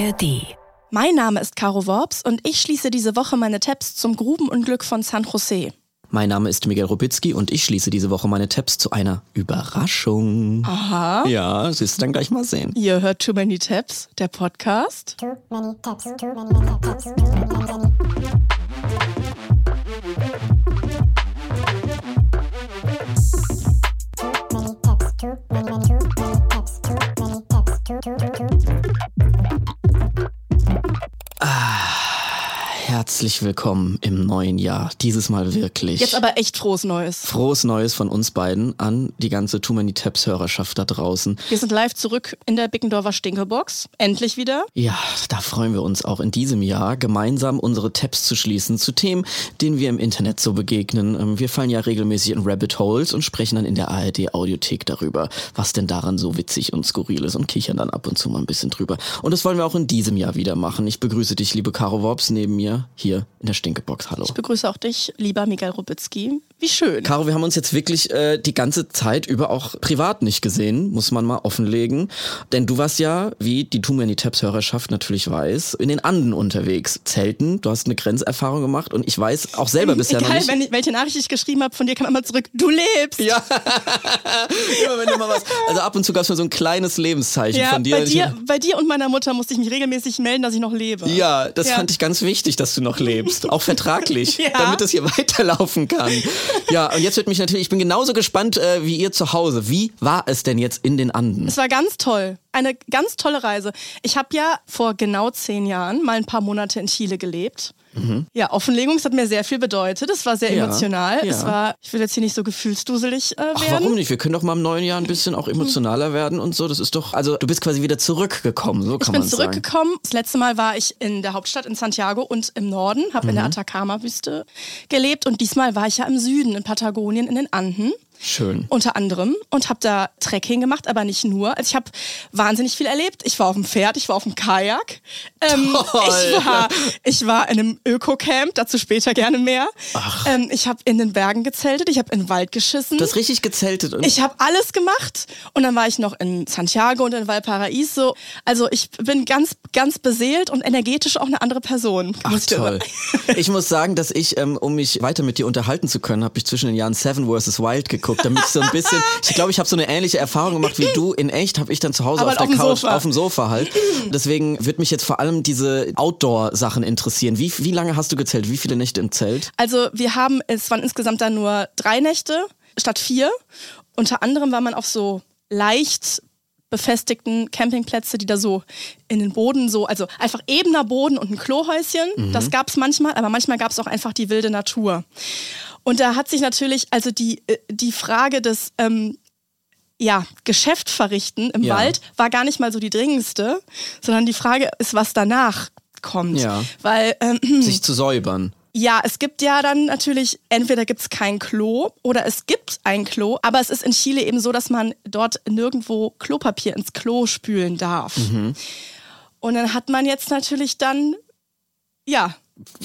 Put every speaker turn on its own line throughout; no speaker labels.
ARD.
Mein Name ist Caro Worps und ich schließe diese Woche meine Tabs zum Grubenunglück von San Jose.
Mein Name ist Miguel Robitzky und ich schließe diese Woche meine Tabs zu einer Überraschung.
Aha.
Ja, das wirst du dann gleich mal sehen.
Ihr hört Too Many Tabs, der Podcast.
Too many tabs, too many tabs, too many tabs. Too
Herzlich willkommen im neuen Jahr. Dieses Mal wirklich.
Jetzt aber echt frohes Neues.
Frohes Neues von uns beiden an die ganze Too Many Tabs Hörerschaft da draußen.
Wir sind live zurück in der Bickendorfer Stinkebox. Endlich wieder.
Ja, da freuen wir uns auch in diesem Jahr gemeinsam unsere Tabs zu schließen zu Themen, denen wir im Internet so begegnen. Ähm, Wir fallen ja regelmäßig in Rabbit Holes und sprechen dann in der ARD Audiothek darüber, was denn daran so witzig und skurril ist und kichern dann ab und zu mal ein bisschen drüber. Und das wollen wir auch in diesem Jahr wieder machen. Ich begrüße dich, liebe Caro Worps, neben mir hier in der Stinkebox. Hallo.
Ich begrüße auch dich, lieber Miguel Rubitzky. Wie schön.
Caro, wir haben uns jetzt wirklich äh, die ganze Zeit über auch privat nicht gesehen, muss man mal offenlegen. Denn du warst ja, wie die Too Many Tabs Hörerschaft natürlich weiß, in den Anden unterwegs. Zelten, du hast eine Grenzerfahrung gemacht und ich weiß auch selber bisher noch
Egal,
nicht.
wenn, ich- welche Nachricht ich geschrieben habe, von dir kam immer zurück, du lebst.
ja, immer wenn du mal was. Also ab und zu gab es mal so ein kleines Lebenszeichen
Ja,
von dir.
bei, dir, bei dir und meiner Mutter musste ich mich regelmäßig melden, dass ich noch lebe.
Ja, das
Ja.
fand ich ganz wichtig, dass du noch lebst. Auch vertraglich,
Ja.
damit es hier weiterlaufen kann. Ja, und jetzt wird mich natürlich, ich bin genauso gespannt äh, wie ihr zu Hause. Wie war es denn jetzt in den Anden?
Es war ganz toll. Eine ganz tolle Reise. Ich habe ja vor genau zehn Jahren mal ein paar Monate in Chile gelebt. Ja, Offenlegung, es hat mir sehr viel bedeutet. Es war sehr
Mhm. Ja,
emotional.
ja.
Es war, ich will jetzt hier nicht so gefühlsduselig äh,
Ach,
werden.
warum nicht? Wir können doch mal im neuen Jahr ein bisschen auch emotionaler werden und so. Das ist doch, also du bist quasi wieder zurückgekommen, so
Ich
kann
bin
man sagen.
zurückgekommen. Das letzte Mal war ich in der Hauptstadt in Santiago und im Norden, habe in der
Mhm.
Atacama-Wüste gelebt. Und diesmal war ich ja im Süden, in Patagonien, in den Anden.
Schön.
unter anderem und habe da Trekking gemacht, aber nicht nur. Also ich habe wahnsinnig viel erlebt. Ich war auf dem Pferd, ich war auf dem Kajak. Ähm, ich, war, ich war in einem Öko-Camp, dazu später gerne mehr. Ähm, ich habe in den Bergen gezeltet, ich habe in den Wald geschissen.
Du hast richtig gezeltet und
ich habe alles gemacht und dann war ich noch in Santiago und in Valparaiso. Also ich bin ganz, ganz beseelt und energetisch auch eine andere Person.
Ach
ich
toll. Ich muss sagen, dass ich, ähm, um mich weiter mit dir unterhalten zu können, habe ich zwischen den Jahren Seven vs. Wild geguckt, damit ich so ein bisschen, ich glaube, ich habe so eine ähnliche Erfahrung gemacht wie du. In echt habe ich dann zu Hause
Aber
auf der
dem
Couch,
Sofa.
auf dem Sofa halt. Deswegen wird mich jetzt vor allem diese Outdoor-Sachen interessieren. Wie, wie lange hast du gezählt? Wie viele Nächte im Zelt?
Also wir haben, es waren insgesamt dann nur drei Nächte statt vier. Unter anderem war man auf so leicht befestigten Campingplätze, die da so in den Boden so, also einfach ebener Boden und ein Klohäuschen. Das gab es manchmal, aber manchmal gab es auch einfach die wilde Natur. Und da hat sich natürlich, also die, äh, die Frage des ähm, ja, Geschäft verrichten im
Ja.
Wald war gar nicht mal so die dringendste, sondern die Frage ist, was danach kommt.
Ja.
Weil ähm,
Sich zu säubern.
ja, es gibt ja dann natürlich, entweder gibt es kein Klo oder es gibt ein Klo, aber es ist in Chile eben so, dass man dort nirgendwo Klopapier ins Klo spülen darf. Und dann hat man jetzt natürlich dann, ja,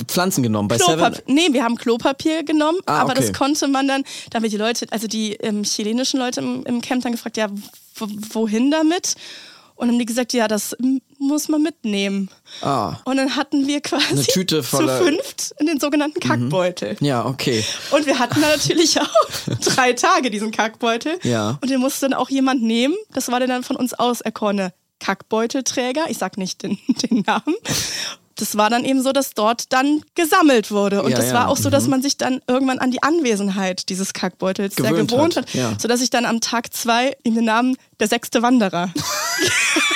Pflanzen genommen. Bei
Klopapier.
Seven.
Nee, wir haben Klopapier genommen,
Ah,
aber
okay.
das konnte man dann, da haben wir die Leute, also die ähm, chilenischen Leute im, im Camp dann gefragt, ja, wo- wohin damit? Und haben die gesagt, ja, das muss man mitnehmen.
Ah.
Und dann hatten wir quasi
Eine Tüte voller-
zu fünft in den sogenannten Kackbeutel.
Ja, okay.
Und wir hatten da natürlich auch drei Tage diesen Kackbeutel.
Ja.
Und den musste dann auch jemand nehmen. Das war dann von uns auserkorene Kackbeutelträger. Ich sag nicht den, den Namen. Das war dann eben so, dass dort dann gesammelt wurde. Und
Ja,
das
ja,
war auch so, dass man sich dann irgendwann an die Anwesenheit dieses Kackbeutels sehr
Gewöhnt
gewohnt
hat,
hat.
ja.
Sodass ich dann am Tag zwei ihm den Namen der sechste Wanderer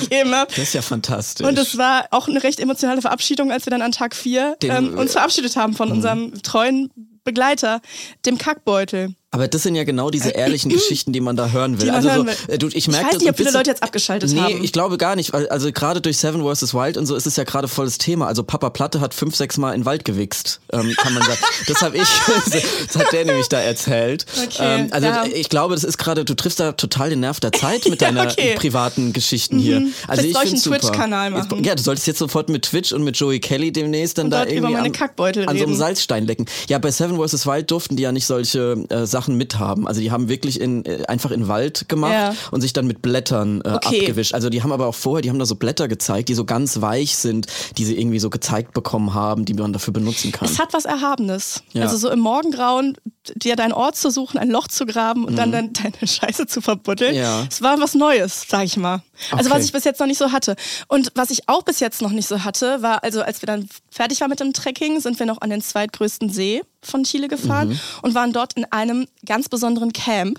gegeben habe.
Das ist ja fantastisch.
Und es war auch eine recht emotionale Verabschiedung, als wir dann an Tag vier
Den-
ähm, uns verabschiedet haben von unserem treuen Begleiter, dem Kackbeutel.
Aber das sind ja genau diese ehrlichen Geschichten, die man da hören will. Also
hören
so,
will.
äh, du, ich
Ich
merke
weiß
das
nicht, ob viele Leute jetzt abgeschaltet
nee,
haben.
ich glaube gar nicht. Also gerade durch Seven vs. Wild und so ist es ja gerade volles Thema. Also Papa Platte hat fünf, sechs Mal in den Wald gewichst, ähm, kann man sagen. das habe ich, das hat der nämlich da erzählt.
Okay,
ähm, also
ja.
ich glaube, das ist gerade, du triffst da total den Nerv der Zeit mit
Ja,
deiner
okay.
privaten Geschichten hier. Also
Vielleicht soll ich einen. Twitch-Kanal
Jetzt-
machen.
Ja, du solltest jetzt sofort mit Twitch und mit Joey Kelly demnächst dann
Und
da
dort über
irgendwie
meine
an,
Kackbeutel
an so einem. Salzstein lecken. Ja, bei Seven vs. Wild durften die ja nicht solche äh, Sachen Sachen mithaben. Also die haben wirklich in, äh, einfach in Wald gemacht
Ja.
und sich dann mit Blättern äh,
Okay.
abgewischt. Also die haben aber auch vorher, die haben da so Blätter gezeigt, die so ganz weich sind, die sie irgendwie so gezeigt bekommen haben, die man dafür benutzen kann.
Es hat was Erhabenes.
Ja.
Also so im Morgengrauen dir deinen Ort zu suchen, ein Loch zu graben und dann, dann deine Scheiße zu verbuddeln.
Mhm. Ja.
Es war was Neues, sag ich mal. Also
Okay.
was ich bis jetzt noch nicht so hatte. Und was ich auch bis jetzt noch nicht so hatte, war, also als wir dann fertig waren mit dem Trekking, sind wir noch an den zweitgrößten See von Chile gefahren
Mhm.
und waren dort in einem ganz besonderen Camp.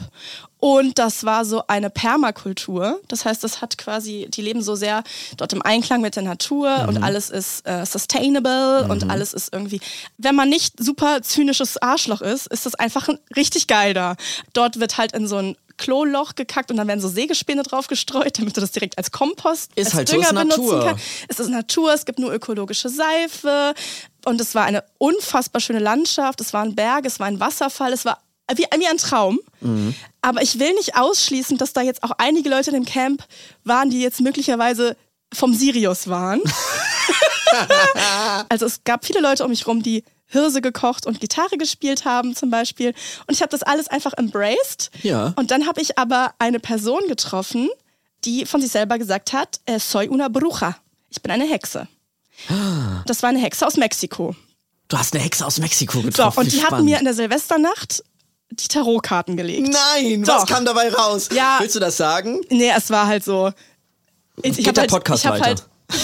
Und das war so eine Permakultur. Das heißt, das hat quasi, die leben so sehr dort im Einklang mit der Natur und alles ist äh, sustainable und alles ist irgendwie. Wenn man nicht super zynisches Arschloch ist, ist das einfach ein- richtig geil da. Dort wird halt in so ein Kloloch gekackt und dann werden so Sägespäne drauf gestreut, damit du das direkt als Kompost,
Ist
als
halt so,
Dünger
ist
benutzen
Natur.
kannst. Es ist Natur, es gibt nur ökologische Seife und es war eine unfassbar schöne Landschaft, es war ein Berg, es war ein Wasserfall, es war wie, wie ein Traum. Aber ich will nicht ausschließen, dass da jetzt auch einige Leute in dem Camp waren, die jetzt möglicherweise vom Sirius waren. also es gab viele Leute um mich rum, die Hirse gekocht und Gitarre gespielt haben zum Beispiel. Und ich habe das alles einfach embraced.
Ja.
Und dann habe ich aber eine Person getroffen, die von sich selber gesagt hat, äh, soy una bruja. Ich bin eine Hexe. Das war eine Hexe aus Mexiko.
Du hast eine Hexe aus Mexiko
So,
getroffen.
und
Wie
die hatten
spannend.
mir in der Silvesternacht die Tarotkarten gelegt.
Nein,
Doch.
was kam dabei raus?
Ja.
Willst du das sagen?
Nee, es war halt so. Ich,
Geht
hab
der
halt,
Podcast
ich
weiter?
Halt,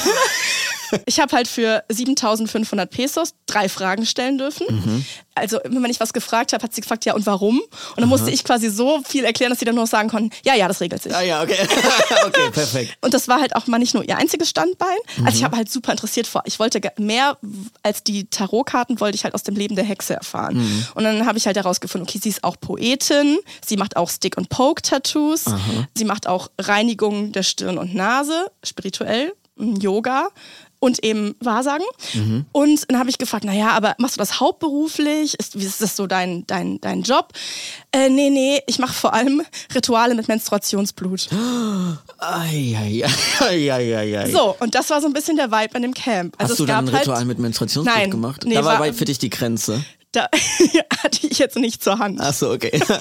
ich habe halt für 7500 Pesos drei Fragen stellen dürfen.
Mhm.
Also immer wenn ich was gefragt habe, hat sie gefragt, ja und warum? Und dann musste ich quasi so viel erklären, dass sie dann nur sagen konnten, ja, ja, das regelt sich.
Ah ja, okay. okay, perfekt.
Und das war halt auch mal nicht nur ihr einziges Standbein.
Mhm.
Also ich habe halt super interessiert vor. Ich wollte mehr als die Tarotkarten, wollte ich halt aus dem Leben der Hexe erfahren.
Mhm.
Und dann habe ich halt herausgefunden, okay, sie ist auch Poetin, sie macht auch Stick- und Poke-Tattoos, sie macht auch Reinigung der Stirn und Nase, spirituell, Yoga. Und eben Wahrsagen.
Mhm.
Und dann habe ich gefragt, naja, aber machst du das hauptberuflich? Ist, wie ist das so dein, dein, dein Job? Äh, nee, nee, ich mache vor allem Rituale mit Menstruationsblut.
Eieieiei.
So, und das war so ein bisschen der Vibe an dem Camp. Also
Hast du dann ein Ritual
halt,
mit Menstruationsblut
Nein,
gemacht?
nee,
da war
war-
für dich die Grenze.
Da hatte ich jetzt nicht zur Hand.
Ach so, okay.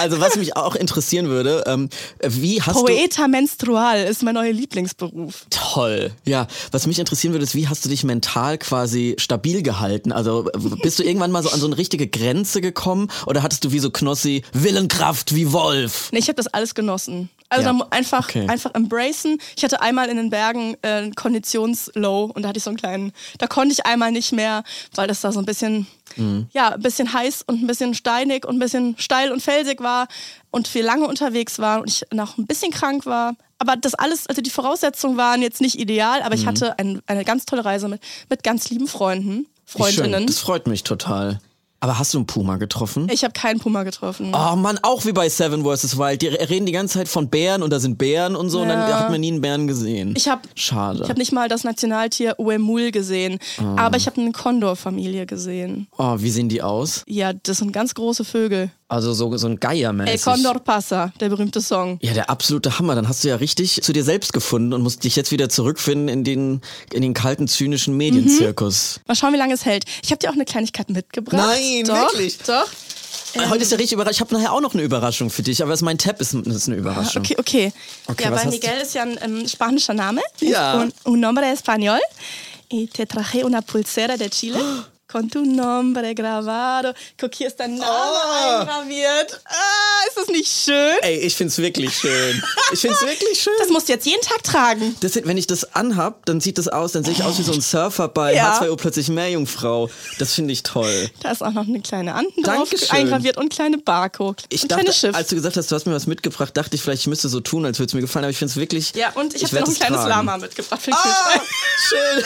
Also was mich auch interessieren würde, ähm, wie hast du...
Poeta Menstrual ist mein neuer Lieblingsberuf.
Toll. Ja, was mich interessieren würde, ist, wie hast du dich mental quasi stabil gehalten? Also bist du irgendwann mal so an so eine richtige Grenze gekommen oder hattest du wie so Knossi Willenkraft wie Wolf?
Nee, ich habe das alles genossen. Also
Ja,
einfach,
okay.
einfach embracen. Ich hatte einmal in den Bergen äh, Konditionslow und da hatte ich so einen kleinen, da konnte ich einmal nicht mehr, weil das da so ein bisschen,
Mhm.
ja, ein bisschen heiß und ein bisschen steinig und ein bisschen steil und felsig war und wir lange unterwegs waren und ich noch ein bisschen krank war. Aber das alles, also die Voraussetzungen waren jetzt nicht ideal, aber
Mhm.
ich hatte ein, eine ganz tolle Reise mit, mit ganz lieben Freunden,
Wie schön.
Freundinnen.
Das freut mich total. Aber hast du einen Puma getroffen?
Ich habe keinen Puma getroffen.
Oh Mann, auch wie bei Seven vs. Wild. Die reden die ganze Zeit von Bären und da sind Bären und so und dann
Ja.
hat man nie einen Bären gesehen.
Ich habe
Schade.
Ich habe nicht mal das Nationaltier Uemul gesehen,
Ah.
aber ich habe eine Kondorfamilie gesehen.
oh, wie sehen die aus?
Ja, das sind ganz große Vögel.
Also so, so ein
El
Geiermäßig.
Condor Pasa, der berühmte Song.
Ja, der absolute Hammer. Dann hast du ja richtig zu dir selbst gefunden und musst dich jetzt wieder zurückfinden in den, in den kalten, zynischen Medienzirkus.
Mal schauen, wie lange es hält. Ich habe dir auch eine Kleinigkeit mitgebracht.
Nein,
doch,
wirklich?
Doch.
Heute ist ja richtig überrascht. Ich habe nachher auch noch eine Überraschung für dich, aber mein Tab ist, ist eine Überraschung.
Okay, okay.
Okay,
ja, weil Miguel ist ja ein ähm, spanischer Name.
Ja.
Un, un nombre español. Y te traje una pulsera de Chile. Con tu nombre grabado. Guck, hier ist dein Name
Oh.
eingraviert. Ah, ist das nicht schön?
Ey, ich find's wirklich schön. Ich find's wirklich schön.
Das musst du jetzt jeden Tag tragen.
Das, wenn ich das anhab, dann sieht das aus, dann sehe ich aus wie so ein Surfer bei
Ja.
H2O plötzlich Meerjungfrau. Das finde ich toll.
Da ist auch noch eine kleine Anden drauf
Dankeschön.
eingraviert und kleine Barcode.
Ich
und
dachte,
kleine Schiff.
als du gesagt hast, du hast mir was mitgebracht, dachte ich vielleicht, ich müsste so tun, als würde es mir gefallen, aber ich finde es wirklich.
ja, und ich, habe dir
werd
noch ein
es
kleines
tragen.
Lama mitgebracht für den
Ah,
Kühlschrank.
schön.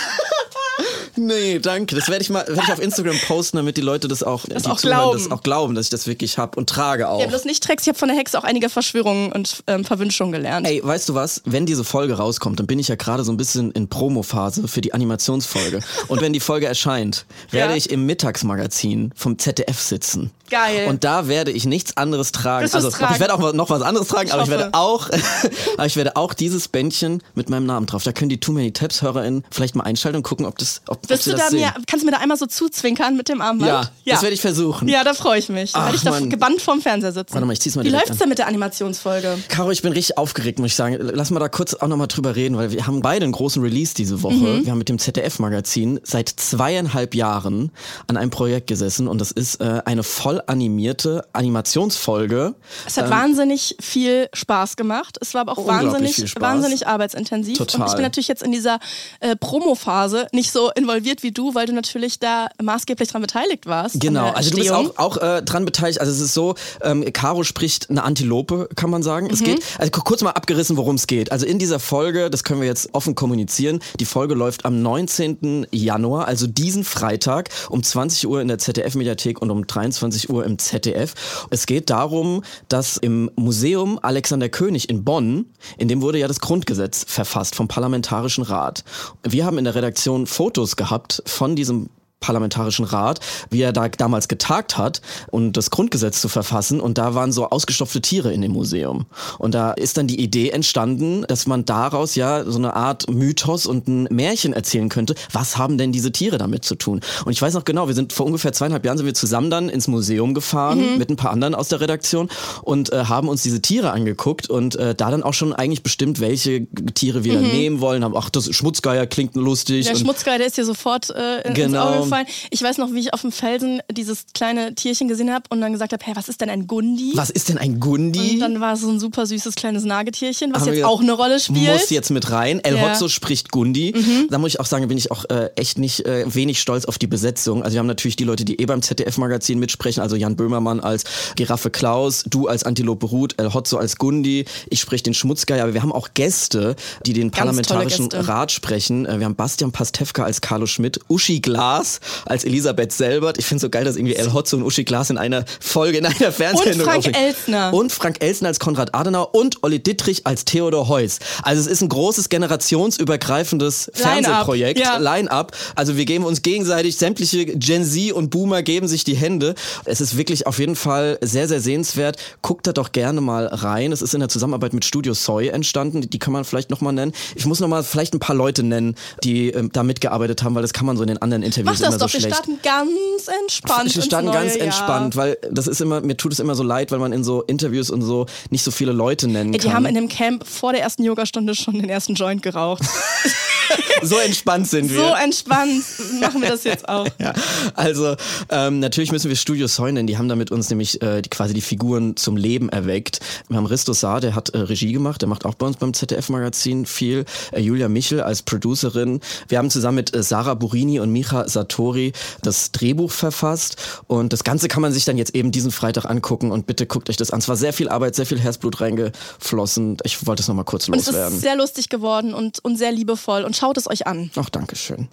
nee, danke. Das werde ich mal werd ich auf Instagram posten, damit die Leute das auch,
Das
die
auch
zuhören,
glauben.
das auch glauben, dass ich das wirklich habe und trage auch.
Ja, bloß nicht Tricks. Ich habe von der Hexe auch einige Verschwörungen und ähm, Verwünschungen gelernt.
Ey, weißt du was? Wenn diese Folge rauskommt, dann bin ich ja gerade so ein bisschen in Promophase für die Animationsfolge. Und wenn die Folge erscheint, werde
Ja.
ich im Mittagsmagazin vom ZDF sitzen.
Geil.
Und da werde ich nichts anderes tragen.
Willst
Also
tragen?
ich werde auch noch was anderes tragen, aber ich werde auch, aber ich werde auch dieses Bändchen mit meinem Namen drauf. Da können die Too Many Tabs HörerInnen vielleicht mal einschalten und gucken, ob das, ob
Bist
sie
du
das
da mir,
sehen.
kannst du mir da einmal so zuzwinkern mit dem Armband?
Ja, das werde ich versuchen.
Ja, da freue ich mich. Da werde ich da
Mann.
gebannt vorm Fernseher sitzen.
Warte mal, ich zieh's mal
Wie läuft's
an.
denn mit der Animationsfolge?
Caro, ich bin richtig aufgeregt, muss ich sagen. Lass mal da kurz auch nochmal drüber reden, weil wir haben beide einen großen Release diese Woche.
Mhm.
Wir haben mit dem ZDF-Magazin seit zweieinhalb Jahren an einem Projekt gesessen und das ist äh, eine voll animierte Animationsfolge.
Es hat wahnsinnig viel Spaß gemacht. Es war aber auch
Ähm,
wahnsinnig, wahnsinnig arbeitsintensiv. Und
Total.
ich bin natürlich jetzt in dieser äh, Promo-Phase nicht so involviert wie du, weil du natürlich da maßgeblich dran beteiligt warst.
Genau, also du bist auch, auch äh, dran beteiligt. Also es ist so, ähm, Caro spricht eine Antilope, kann man sagen.
Mhm.
Es geht, also ku- kurz mal abgerissen, worum es geht. Also in dieser Folge, das können wir jetzt offen kommunizieren, die Folge läuft am 19. Januar, also diesen Freitag um 20 Uhr in der ZDF-Mediathek und um 23 Uhr im ZDF. Es geht darum, dass im Museum Alexander König in Bonn, in dem wurde ja das Grundgesetz verfasst vom Parlamentarischen Rat. Wir haben in der Redaktion Fotos gehabt von diesem Parlamentarischen Rat, wie er da damals getagt hat und das Grundgesetz zu verfassen und da waren so ausgestopfte Tiere in dem Museum. Und da ist dann die Idee entstanden, dass man daraus ja so eine Art Mythos und ein Märchen erzählen könnte. Was haben denn diese Tiere damit zu tun? Und ich weiß noch genau, wir sind vor ungefähr zweieinhalb Jahren sind wir zusammen dann ins Museum gefahren mit ein paar anderen aus der Redaktion und äh, haben uns diese Tiere angeguckt und äh, da dann auch schon eigentlich bestimmt, welche Tiere wir dann nehmen wollen. Haben, ach, das Schmutzgeier klingt lustig.
Der Schmutzgeier, der ist dir sofort äh, ins
Genau.
Auge gefallen. Ich weiß noch, wie ich auf dem Felsen dieses kleine Tierchen gesehen habe und dann gesagt habe, hey, was ist denn ein Gundi?
was ist denn ein Gundi?
Und dann war es so ein super süßes kleines Nagetierchen, was
Haben
jetzt auch eine Rolle spielt.
Muss jetzt mit rein. El
Ja. Mhm.
Hotzo spricht Gundi. Da muss ich auch sagen, bin ich auch äh, echt nicht äh, wenig stolz auf die Besetzung. Also wir haben natürlich die Leute, die eh beim ZDF-Magazin mitsprechen, also Jan Böhmermann als Giraffe Klaus, du als Antilope Ruth, El Hotzo als Gundi, ich spreche den Schmutzgeier, aber wir haben auch Gäste, die den
tolle
parlamentarischen. Rat sprechen. Äh, Wir haben Bastian Pastewka als Carlo Schmidt, Uschi Glas als Elisabeth Selbert. Ich finde so geil, dass irgendwie El Hotzo und Uschi Glas in einer Folge, in einer Fernsehsendung
Frank
auflegen.
Elsner.
Und Frank Elsner als Konrad Adenauer und Olli Dittrich als Theodor Heuss. Also es ist ein großes generationsübergreifendes
Line-up,
Fernsehprojekt,
ja.
Line-up. Also wir geben uns gegenseitig, sämtliche Gen Z und Boomer geben sich die Hände. Es ist wirklich auf jeden Fall sehr, sehr sehenswert. Guckt da doch gerne mal rein. Es ist in der Zusammenarbeit mit Studio Soy entstanden. Die kann man vielleicht nochmal nennen. Ich muss nochmal vielleicht ein paar Leute nennen, die ähm, da mitgearbeitet haben, weil das kann man so in den anderen Interviews
das
immer
doch,
so
wir
schlecht.
starten ganz entspannt.
Wir starten ganz
Jahr.
entspannt, weil das ist immer, mir tut es immer so leid, weil man in so Interviews und so nicht so viele Leute nennen
Ey, die
kann.
haben in dem Camp vor der ersten Yogastunde schon den ersten Joint geraucht.
so entspannt sind wir.
so entspannt machen wir das jetzt auch.
ja, also ähm, natürlich müssen wir Studio nennen, die haben da mit uns nämlich äh, die, quasi die Figuren zum Leben erweckt. Wir haben Risto Saar, der hat äh, Regie gemacht, der macht auch bei uns beim ZDF-Magazin viel. Äh, Julia Michel als Producerin. Wir haben zusammen mit äh, Sarah Burini und Micha Satori das Drehbuch verfasst und das Ganze kann man sich dann jetzt eben diesen Freitag angucken und bitte guckt euch das an. Es war sehr viel Arbeit, sehr viel Herzblut reingeflossen. Ich wollte es nochmal kurz
Und es
loswerden.
ist sehr lustig geworden und, und sehr liebevoll und schaut es euch an.
Ach, danke schön.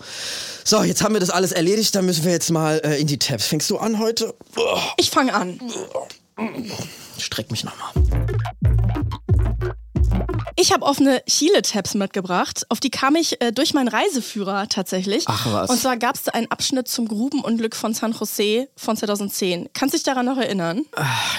So, jetzt haben wir das alles erledigt, dann müssen wir jetzt mal äh, in die Tabs. Fängst du an heute?
Ich fange an.
streck mich nochmal.
Ich habe offene Chile-Tabs mitgebracht. Auf die kam ich äh, durch meinen Reiseführer tatsächlich.
Ach was.
Und zwar gab es da einen Abschnitt zum Grubenunglück von San Jose von 2010. Kannst du dich daran noch erinnern?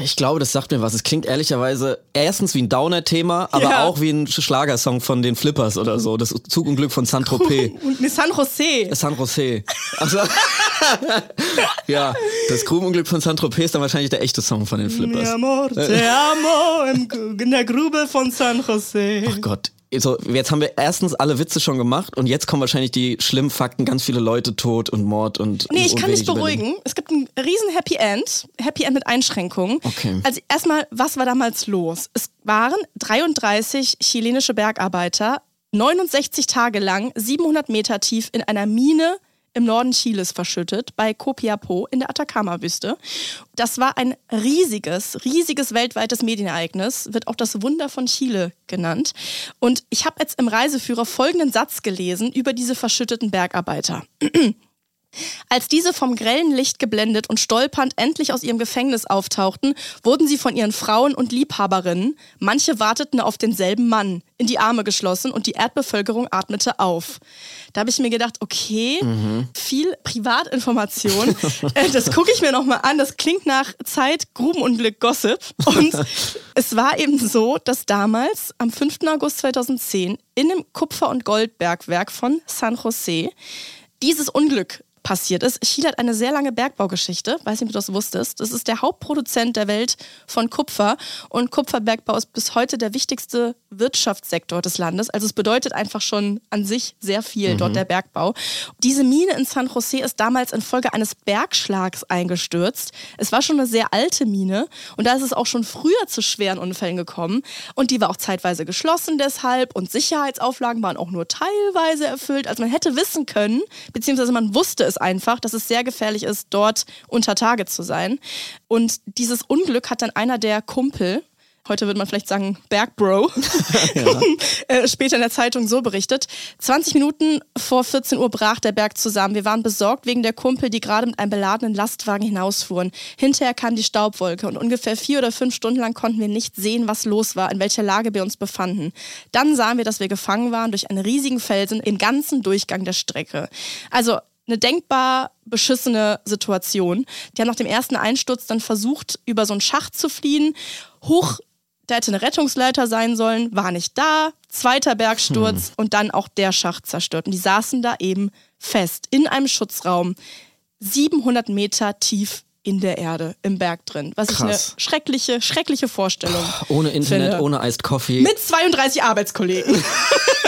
Ich glaube, das sagt mir was. Es klingt ehrlicherweise erstens wie ein Downer-Thema, aber
Ja.
auch wie ein Schlagersong von den Flippers oder so. Das Zugunglück von Saint-Tropez.
Und nee, San Jose.
San Jose. Also, ja, das Grubenunglück von Saint-Tropez ist dann wahrscheinlich der echte Song von den
Mi
Flippers.
amor, te amo in der Grube von San Jose.
Oh Gott. So, jetzt haben wir erstens alle Witze schon gemacht und jetzt kommen wahrscheinlich die schlimmen Fakten, ganz viele Leute tot und Mord und
Nee, ich kann
Überleben.
beruhigen. Es gibt ein riesen Happy End. Happy End mit Einschränkungen.
Okay.
Also erstmal, was war damals los? Es waren 33 chilenische Bergarbeiter 69 Tage lang 700 Meter tief in einer Mine im Norden Chiles verschüttet, bei Copiapó in der Atacama-Wüste. Das war ein riesiges, riesiges weltweites Medienereignis, wird auch das Wunder von Chile genannt. Und ich habe jetzt im Reiseführer folgenden Satz gelesen über diese verschütteten Bergarbeiter. Als diese vom grellen Licht geblendet und stolpernd endlich aus ihrem Gefängnis auftauchten, wurden sie von ihren Frauen und Liebhaberinnen, manche warteten auf denselben Mann, in die Arme geschlossen und die Erdbevölkerung atmete auf. Da habe ich mir gedacht, okay, viel Privatinformation, äh, das gucke ich mir nochmal an, das klingt nach Zeit, Grubenunglück, Gossip. Und es war eben so, dass damals am 5. August 2010 in dem Kupfer- und Goldbergwerk von San Jose dieses Unglück passiert ist. Chile hat eine sehr lange Bergbaugeschichte, weiß nicht, ob du das wusstest. Das ist der Hauptproduzent der Welt von Kupfer und Kupferbergbau ist bis heute der wichtigste Wirtschaftssektor des Landes. Also es bedeutet einfach schon an sich sehr viel
Mhm.
dort der Bergbau. Diese Mine in San Jose ist damals infolge eines Bergschlags eingestürzt. Es war schon eine sehr alte Mine und da ist es auch schon früher zu schweren Unfällen gekommen und die war auch zeitweise geschlossen deshalb und Sicherheitsauflagen waren auch nur teilweise erfüllt. Also man hätte wissen können, beziehungsweise man wusste es einfach, dass es sehr gefährlich ist, dort unter Tage zu sein. Und dieses Unglück hat dann einer der Kumpel, heute würde man vielleicht sagen Bergbro, äh, später in der Zeitung so berichtet. 20 Minuten vor 14 Uhr brach der Berg zusammen. Wir waren besorgt wegen der Kumpel, die gerade mit einem beladenen Lastwagen hinausfuhren. Hinterher kam die Staubwolke und ungefähr vier oder fünf Stunden lang konnten wir nicht sehen, was los war, in welcher Lage wir uns befanden. Dann sahen wir, dass wir gefangen waren durch einen riesigen Felsen im ganzen Durchgang der Strecke. Also eine denkbar beschissene Situation. Die haben nach dem ersten Einsturz dann versucht, über so einen Schacht zu fliehen. Hoch, da hätte eine Rettungsleiter sein sollen, war nicht da. Zweiter Bergsturz und dann auch der Schacht zerstört. Und die saßen da eben fest in einem Schutzraum, 700 Meter tief in der Erde, im Berg drin. Was ich eine
Krass.
schreckliche, schreckliche Vorstellung.
Ohne Internet,
Finde.
ohne Iced Coffee.
Mit 32 Arbeitskollegen.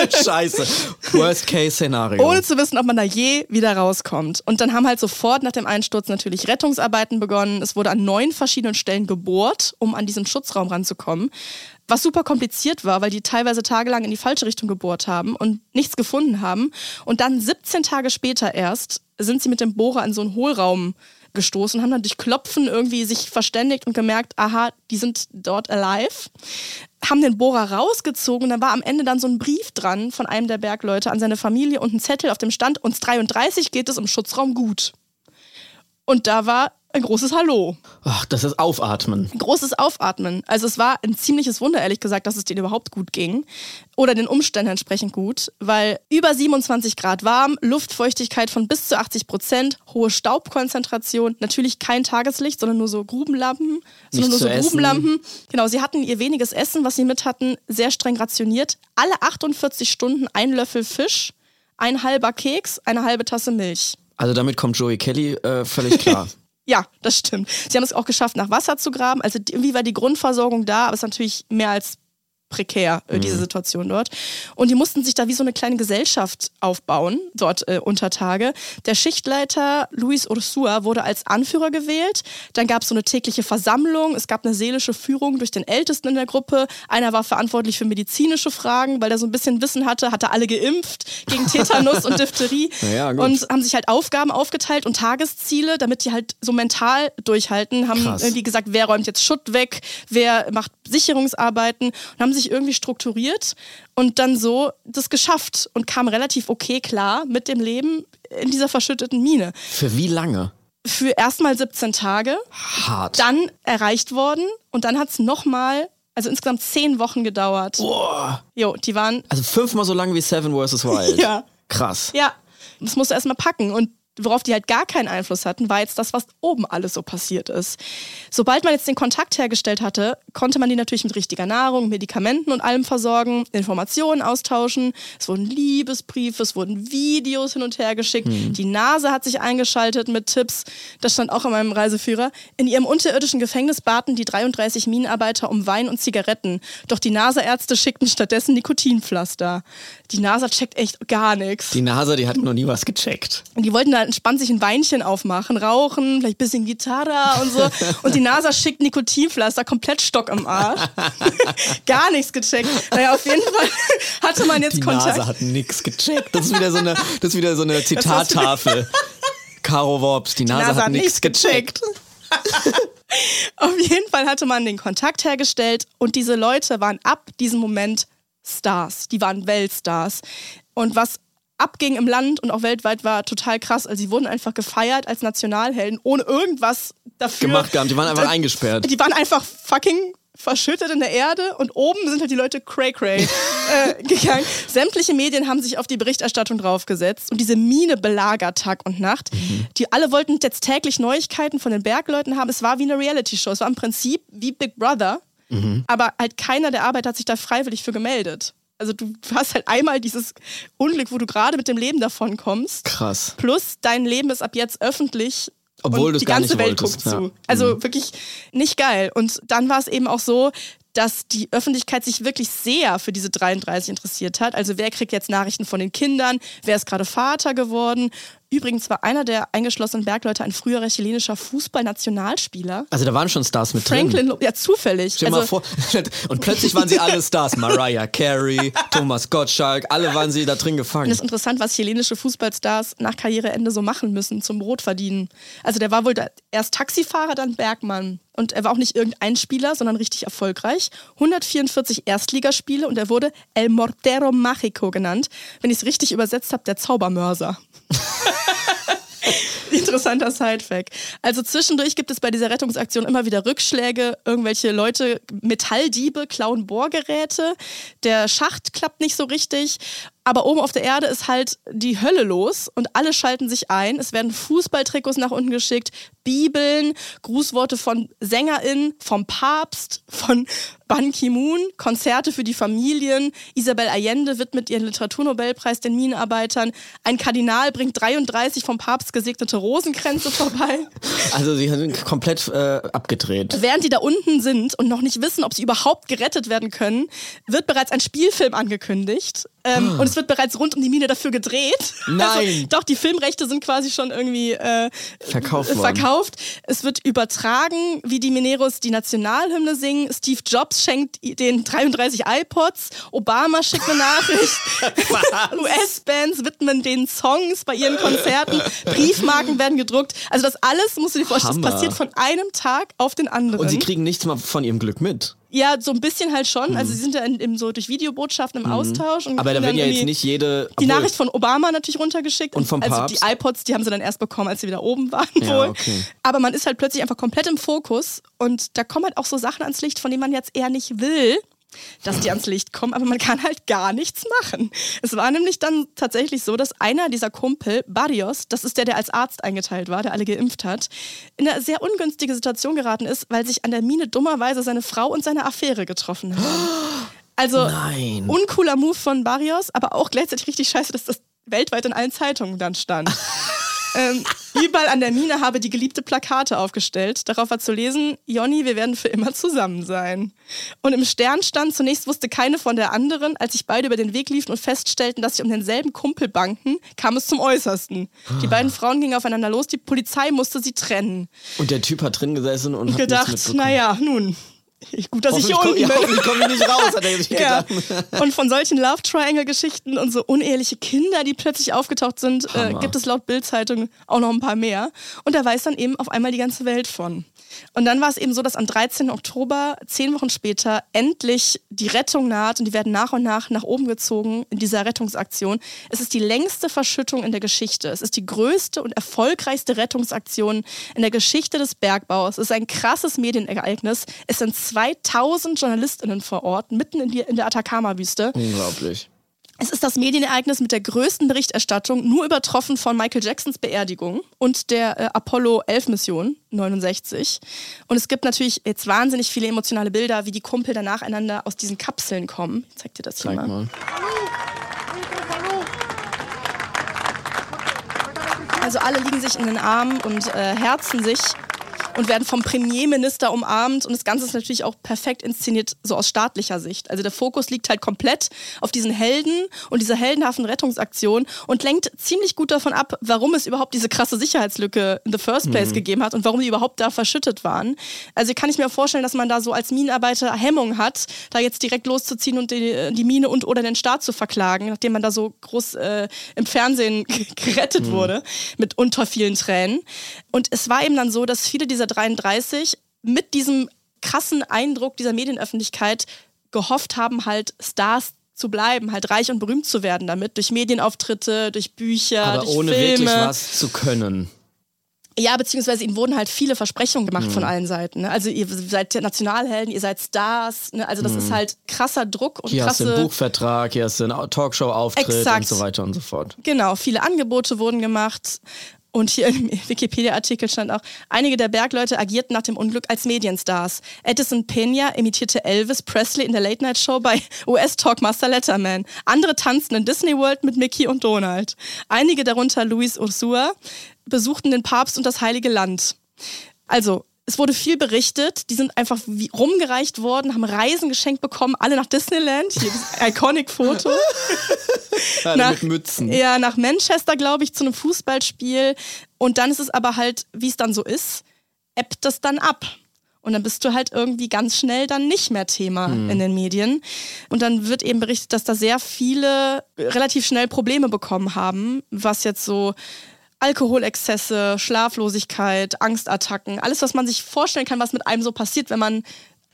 Scheiße. Worst Case Szenario.
ohne zu wissen, ob man da je wieder rauskommt. Und dann haben halt sofort nach dem Einsturz natürlich Rettungsarbeiten begonnen. Es wurde an neun verschiedenen Stellen gebohrt, um an diesen Schutzraum ranzukommen. Was super kompliziert war, weil die teilweise tagelang in die falsche Richtung gebohrt haben und nichts gefunden haben. Und dann 17 Tage später erst sind sie mit dem Bohrer in so einen Hohlraum gestoßen, haben dann durch Klopfen irgendwie sich verständigt und gemerkt, aha, die sind dort alive. Haben den Bohrer rausgezogen und da war am Ende dann so ein Brief dran von einem der Bergleute an seine Familie und ein Zettel auf dem Stand, uns 33 geht es im Schutzraum gut. Und da war ein großes Hallo.
Ach, das ist Aufatmen.
Ein großes Aufatmen. Also es war ein ziemliches Wunder, ehrlich gesagt, dass es denen überhaupt gut ging. Oder den Umständen entsprechend gut, weil über 27 Grad warm, Luftfeuchtigkeit von bis zu 80 Prozent, hohe Staubkonzentration, natürlich kein Tageslicht, sondern nur so Grubenlampen, sondern nur
zu
so
essen.
Grubenlampen. Genau, sie hatten ihr weniges Essen, was sie mit hatten, sehr streng rationiert. Alle 48 Stunden ein Löffel Fisch, ein halber Keks, eine halbe Tasse Milch.
Also damit kommt Joey Kelly äh, völlig klar.
Ja, das stimmt. Sie haben es auch geschafft, nach Wasser zu graben. Also irgendwie war die Grundversorgung da, aber es ist natürlich mehr als prekär, äh, diese Situation dort. Und die mussten sich da wie so eine kleine Gesellschaft aufbauen, dort äh, unter Tage. Der Schichtleiter Luis Ursua wurde als Anführer gewählt. Dann gab es so eine tägliche Versammlung. Es gab eine seelische Führung durch den Ältesten in der Gruppe. Einer war verantwortlich für medizinische Fragen, weil er so ein bisschen Wissen hatte, hatte alle geimpft gegen Tetanus und Diphtherie.
Ja,
und haben sich halt Aufgaben aufgeteilt und Tagesziele, damit die halt so mental durchhalten, haben
Krass.
irgendwie gesagt, wer räumt jetzt Schutt weg, wer macht Sicherungsarbeiten und haben sich irgendwie strukturiert und dann so das geschafft und kam relativ okay klar mit dem Leben in dieser verschütteten Mine.
Für wie lange?
Für erstmal 17 Tage,
Hart.
dann erreicht worden und dann hat es nochmal, also insgesamt 10 Wochen gedauert.
Boah.
Jo, die waren,
Also fünfmal so lang wie Seven vs. Wild.
Ja.
Krass.
Ja, das musst du erstmal packen. Und worauf die halt gar keinen Einfluss hatten, war jetzt das, was oben alles so passiert ist. Sobald man jetzt den Kontakt hergestellt hatte, konnte man die natürlich mit richtiger Nahrung, Medikamenten und allem versorgen, Informationen austauschen. Es wurden Liebesbriefe, es wurden Videos hin und her geschickt. Die NASA hat sich eingeschaltet mit Tipps. Das stand auch in meinem Reiseführer. In ihrem unterirdischen Gefängnis baten die 33 Minenarbeiter um Wein und Zigaretten. Doch die NASA-Ärzte schickten stattdessen Nikotinpflaster. Die NASA checkt echt gar nichts.
Die NASA, die hat noch nie was gecheckt.
Und die wollten da entspannt sich ein Weinchen aufmachen, rauchen, vielleicht ein bisschen Gitarre und so. Und die NASA schickt Nikotinpflaster, komplett Stock im Arsch. Gar nichts gecheckt. Naja, auf jeden Fall hatte man jetzt
Die
Kontakt.
NASA hat nix gecheckt. Das ist wieder so eine, das ist wieder so eine Zitattafel. Caro Worps, die NASA,
NASA
hat nichts gecheckt.
Auf jeden Fall hatte man den Kontakt hergestellt und diese Leute waren ab diesem Moment Stars. Die waren Weltstars. Und was abging im Land und auch weltweit war total krass. Also sie wurden einfach gefeiert als Nationalhelden, ohne irgendwas dafür
Gemacht gehabt. Die waren einfach eingesperrt.
Die waren einfach fucking verschüttet in der Erde und oben sind halt die Leute cray cray äh, gegangen. Sämtliche Medien haben sich auf die Berichterstattung draufgesetzt und diese Mine belagert Tag und Nacht. Die alle wollten jetzt täglich Neuigkeiten von den Bergleuten haben. Es war wie eine Reality-Show. Es war im Prinzip wie Big Brother, aber halt keiner der Arbeiter hat sich da freiwillig für gemeldet. Also du hast halt einmal dieses Unglück, wo du gerade mit dem Leben davon kommst.
Krass.
Plus dein Leben ist ab jetzt öffentlich.
Obwohl du's
die
gar
ganze
nicht
Welt
wolltest,
guckt
ja.
zu. Also wirklich nicht geil. Und dann war es eben auch so, dass die Öffentlichkeit sich wirklich sehr für diese 33 interessiert hat. Also wer kriegt jetzt Nachrichten von den Kindern? Wer ist gerade Vater geworden? Übrigens war einer der eingeschlossenen Bergleute ein früherer chilenischer Fußballnationalspieler.
Also da waren schon Stars mit drin.
Franklin, Lo- ja zufällig.
Stell dir mal
Also,
vor. Und plötzlich waren sie alle Stars. Mariah Carey, Thomas Gottschalk, alle waren sie da drin
Und
gefangen.
es ist interessant, was chilenische Fußballstars nach Karriereende so machen müssen zum Brot verdienen. Also der war wohl erst Taxifahrer, dann Bergmann. Und er war auch nicht irgendein Spieler, sondern richtig erfolgreich. 144 Erstligaspiele und er wurde El Mortero Mágico genannt. Wenn ich es richtig übersetzt habe, der Zaubermörser. Interessanter Sidefact. Also zwischendurch gibt es bei dieser Rettungsaktion immer wieder Rückschläge. Irgendwelche Leute, Metalldiebe klauen Bohrgeräte. Der Schacht klappt nicht so richtig. Aber oben auf der Erde ist halt die Hölle los und alle schalten sich ein. Es werden Fußballtrikots nach unten geschickt, Bibeln, Grußworte von SängerInnen, vom Papst, von Ban Ki-moon, Konzerte für die Familien. Isabel Allende widmet ihren Literaturnobelpreis den Minenarbeitern. Ein Kardinal bringt 33 vom Papst gesegnete Rosenkränze vorbei.
Also sie sind komplett äh, abgedreht.
Während die da unten sind und noch nicht wissen, ob sie überhaupt gerettet werden können, wird bereits ein Spielfilm angekündigt. Ähm, und es wird bereits rund um die Mine dafür gedreht.
Nein.
Also, doch, die Filmrechte sind quasi schon irgendwie äh,
Verkauft
äh, verkauft. Es wird übertragen, wie die Mineros die Nationalhymne singen. Steve Jobs schenkt den 33 iPods. Obama schickt eine Nachricht. US-Bands widmen den Songs bei ihren Konzerten. Briefmarken werden gedruckt. Also das alles, musst du dir vorstellen, das
Hammer.
passiert von einem Tag auf den anderen.
Und sie kriegen nichts mal von ihrem Glück mit.
Ja, so ein bisschen halt schon. Also sie sind ja in, in so durch Videobotschaften im Austausch. Und
Mhm. Aber da werden ja jetzt nicht jede.
Die Nachricht von Obama natürlich runtergeschickt.
Und vom
also
Papst?
die iPods, die haben sie dann erst bekommen, als sie wieder oben waren
Ja,
wohl.
okay.
Aber man ist halt plötzlich einfach komplett im Fokus und da kommen halt auch so Sachen ans Licht, von denen man jetzt eher nicht will, dass die ans Licht kommen, aber man kann halt gar nichts machen. Es war nämlich dann tatsächlich so, dass einer dieser Kumpel, Barrios, das ist der, der als Arzt eingeteilt war, der alle geimpft hat, in eine sehr ungünstige Situation geraten ist, weil sich an der Mine dummerweise seine Frau und seine Affäre getroffen haben. Also
Nein.
uncooler Move von Barrios, aber auch gleichzeitig richtig scheiße, dass das weltweit in allen Zeitungen dann stand. ähm, überall an der Mine habe die geliebte Plakate aufgestellt. Darauf war zu lesen, Jonny, wir werden für immer zusammen sein. Und im Stern stand, zunächst wusste keine von der anderen, als sich beide über den Weg liefen und feststellten, dass sie um denselben Kumpel banken, kam es zum Äußersten. Die beiden Frauen gingen aufeinander los, die Polizei musste sie trennen.
Und der Typ hat drin gesessen und hat
Gedacht, naja, nun, ich, gut, dass ich hier unten
ja,
bin.
hoffentlich komme ich nicht raus, hat er sich
Ja.
gedacht.
Und von solchen Love Triangle Geschichten und so uneheliche Kinder, die plötzlich aufgetaucht sind, äh, gibt es laut Bildzeitung auch noch ein paar mehr. Und da weiß dann eben auf einmal die ganze Welt von. Und dann war es eben so, dass am 13. Oktober, zehn Wochen später, endlich die Rettung naht und die werden nach und nach nach oben gezogen in dieser Rettungsaktion. Es ist die längste Verschüttung in der Geschichte. Es ist die größte und erfolgreichste Rettungsaktion in der Geschichte des Bergbaus. Es ist ein krasses Medienereignis. Es sind 2000 JournalistInnen vor Ort, mitten in, die, in der Atacama-Wüste.
Unglaublich.
Es ist das Medienereignis mit der größten Berichterstattung, nur übertroffen von Michael Jacksons Beerdigung und der äh, Apollo 11 Mission 69. Und es gibt natürlich jetzt wahnsinnig viele emotionale Bilder, wie die Kumpel dann nacheinander aus diesen Kapseln kommen. Ich zeig dir das hier mal.
mal.
Also alle liegen sich in den Armen und äh, herzen sich und werden vom Premierminister umarmt. Und das Ganze ist natürlich auch perfekt inszeniert, so aus staatlicher Sicht. Also der Fokus liegt halt komplett auf diesen Helden und dieser heldenhaften Rettungsaktion und lenkt ziemlich gut davon ab, warum es überhaupt diese krasse Sicherheitslücke in the first place gegeben hat und warum die überhaupt da verschüttet waren. Also kann ich mir vorstellen, dass man da so als Minenarbeiter Hemmung hat, da jetzt direkt loszuziehen und die, die Mine und oder den Staat zu verklagen, nachdem man da so groß äh, im Fernsehen gerettet wurde mit unter vielen Tränen. Und es war eben dann so, dass viele dieser 33 mit diesem krassen Eindruck dieser Medienöffentlichkeit gehofft haben, halt Stars zu bleiben, halt reich und berühmt zu werden damit, durch Medienauftritte, durch Bücher,
Aber
durch
ohne
Filme.
wirklich was zu können.
Ja, beziehungsweise ihnen wurden halt viele Versprechungen gemacht
Mhm.
von allen Seiten. Ne? Also ihr seid Nationalhelden, ihr seid Stars. Ne? Also das ist halt krasser Druck und
Mhm. Hier hast du einen
krasse.
Buchvertrag, hier hast du einen Talkshow-Auftritt und so weiter und so fort.
Genau, viele Angebote wurden gemacht. Und hier im Wikipedia-Artikel stand auch, einige der Bergleute agierten nach dem Unglück als Medienstars. Edison Pena imitierte Elvis Presley in der Late-Night-Show bei US-Talkmaster Letterman. Andere tanzten in Disney World mit Mickey und Donald. Einige, darunter Luis Ursua, besuchten den Papst und das Heilige Land. Also, es wurde viel berichtet, die sind einfach rumgereicht worden, haben Reisen geschenkt bekommen, alle nach Disneyland, hier das Iconic-Foto.
Alle mit Mützen.
Ja, nach Manchester, glaube ich, zu einem Fußballspiel. Und dann ist es aber halt, wie es dann so ist, ebbt das dann ab. Und dann bist du halt irgendwie ganz schnell dann nicht mehr Thema in den Medien. Und dann wird eben berichtet, dass da sehr viele relativ schnell Probleme bekommen haben, was jetzt so Alkoholexzesse, Schlaflosigkeit, Angstattacken, alles, was man sich vorstellen kann, was mit einem so passiert, wenn man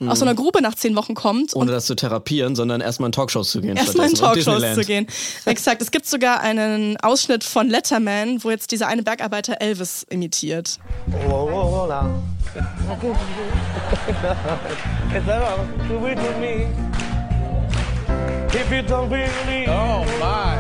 aus so einer Grube nach zehn Wochen kommt
Ohne das zu therapieren, sondern erstmal in Talkshows zu gehen.
erstmal in Talkshows zu gehen. Exakt. Es gibt sogar einen Ausschnitt von Letterman, wo jetzt dieser eine Bergarbeiter Elvis imitiert.
We do me? If you don't believe. Oh, my.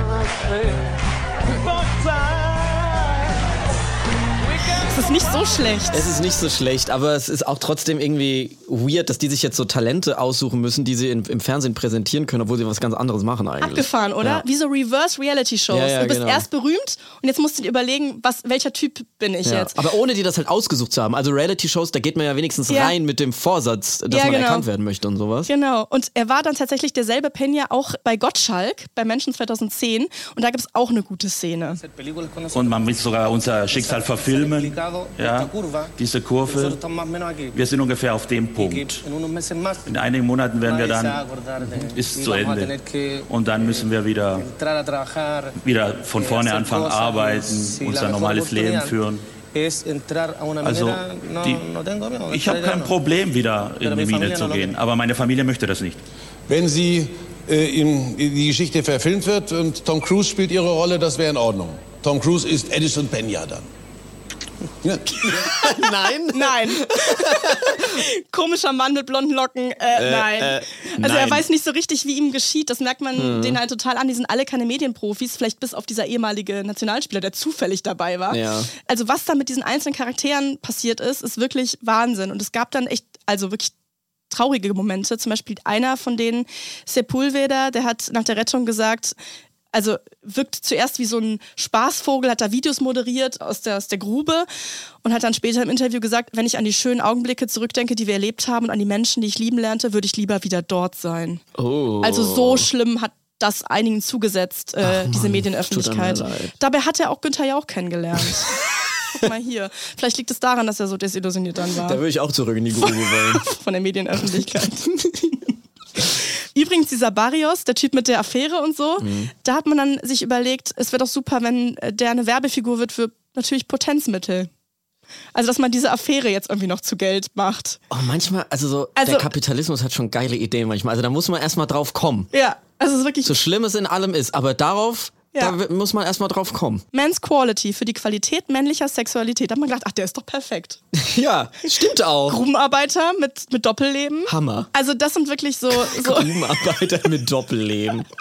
Es ist nicht so schlecht.
Es ist nicht so schlecht, aber es ist auch trotzdem irgendwie weird, dass die sich jetzt so Talente aussuchen müssen, die sie in, im Fernsehen präsentieren können, obwohl sie was ganz anderes machen eigentlich.
Abgefahren, oder?
Ja.
Wie so Reverse-Reality-Shows.
Ja, ja,
du bist
genau.
erst berühmt und jetzt musst du dir überlegen, was, welcher Typ bin ich
Ja.
jetzt.
Aber ohne die das halt ausgesucht zu haben. Also Reality-Shows, da geht man ja wenigstens
Ja.
rein mit dem Vorsatz, dass
Ja,
man
genau.
erkannt werden möchte und sowas.
Genau. Und er war dann tatsächlich derselbe Pena auch bei Gottschalk, bei Menschen 2010. Und da gibt es auch eine gute Szene.
Und man will sogar unser Schicksal verfilmen. Ja, diese Kurve. Wir sind ungefähr auf dem Punkt. In einigen Monaten werden wir dann, ist zu Ende. Und dann müssen wir wieder, wieder von vorne anfangen, arbeiten, unser normales Leben führen. Also, die, ich habe kein Problem, wieder in die Mine zu gehen. Aber meine Familie möchte das nicht.
Wenn sie äh, in, die Geschichte verfilmt wird und Tom Cruise spielt ihre Rolle, das wäre in Ordnung. Tom Cruise ist Edison Pena dann. Ja.
Nein?
Nein. Komischer Mann mit blonden Locken. Äh, nein. also er
nein. Hm.
weiß nicht so richtig, wie ihm geschieht. Das merkt man denen halt total an. Die sind alle keine Medienprofis, vielleicht bis auf dieser ehemalige Nationalspieler, der zufällig dabei war.
Ja.
Also was da mit diesen einzelnen Charakteren passiert ist, ist wirklich Wahnsinn. Und es gab dann echt, also wirklich traurige Momente. Zum Beispiel einer von denen, Sepulveda, der hat nach der Rettung gesagt, also wirkt zuerst wie so ein Spaßvogel, hat da Videos moderiert aus der, aus der Grube und hat dann später im Interview gesagt, wenn ich an die schönen Augenblicke zurückdenke, die wir erlebt haben und an die Menschen, die ich lieben lernte, würde ich lieber wieder dort sein.
Oh.
Also so schlimm hat das einigen zugesetzt, äh, diese
Mann,
Medienöffentlichkeit. Dabei hat er auch Günther Jauch kennengelernt. Guck mal hier. Vielleicht liegt es daran, dass er so desillusioniert dann war
Da würde ich auch zurück in die Grube wollen.
von der Medienöffentlichkeit. Übrigens, dieser Barrios, der Typ mit der Affäre und so,
Mhm.
da hat man dann sich überlegt, es wäre doch super, wenn äh, der eine Werbefigur wird für natürlich Potenzmittel. Also, dass man diese Affäre jetzt irgendwie noch zu Geld macht.
Oh, manchmal, also so,
Also-
der Kapitalismus hat schon geile Ideen manchmal. Also da muss man erstmal drauf kommen.
Ja, also es ist wirklich
So schlimm es in allem ist, aber darauf,
Ja.
da muss man erstmal drauf kommen.
Man's Quality für die Qualität männlicher Sexualität. Da hat man gedacht, ach, der ist doch perfekt.
Ja, stimmt auch.
Grubenarbeiter mit, mit Doppelleben.
Hammer.
Also das sind wirklich so, so
Grubenarbeiter mit Doppelleben.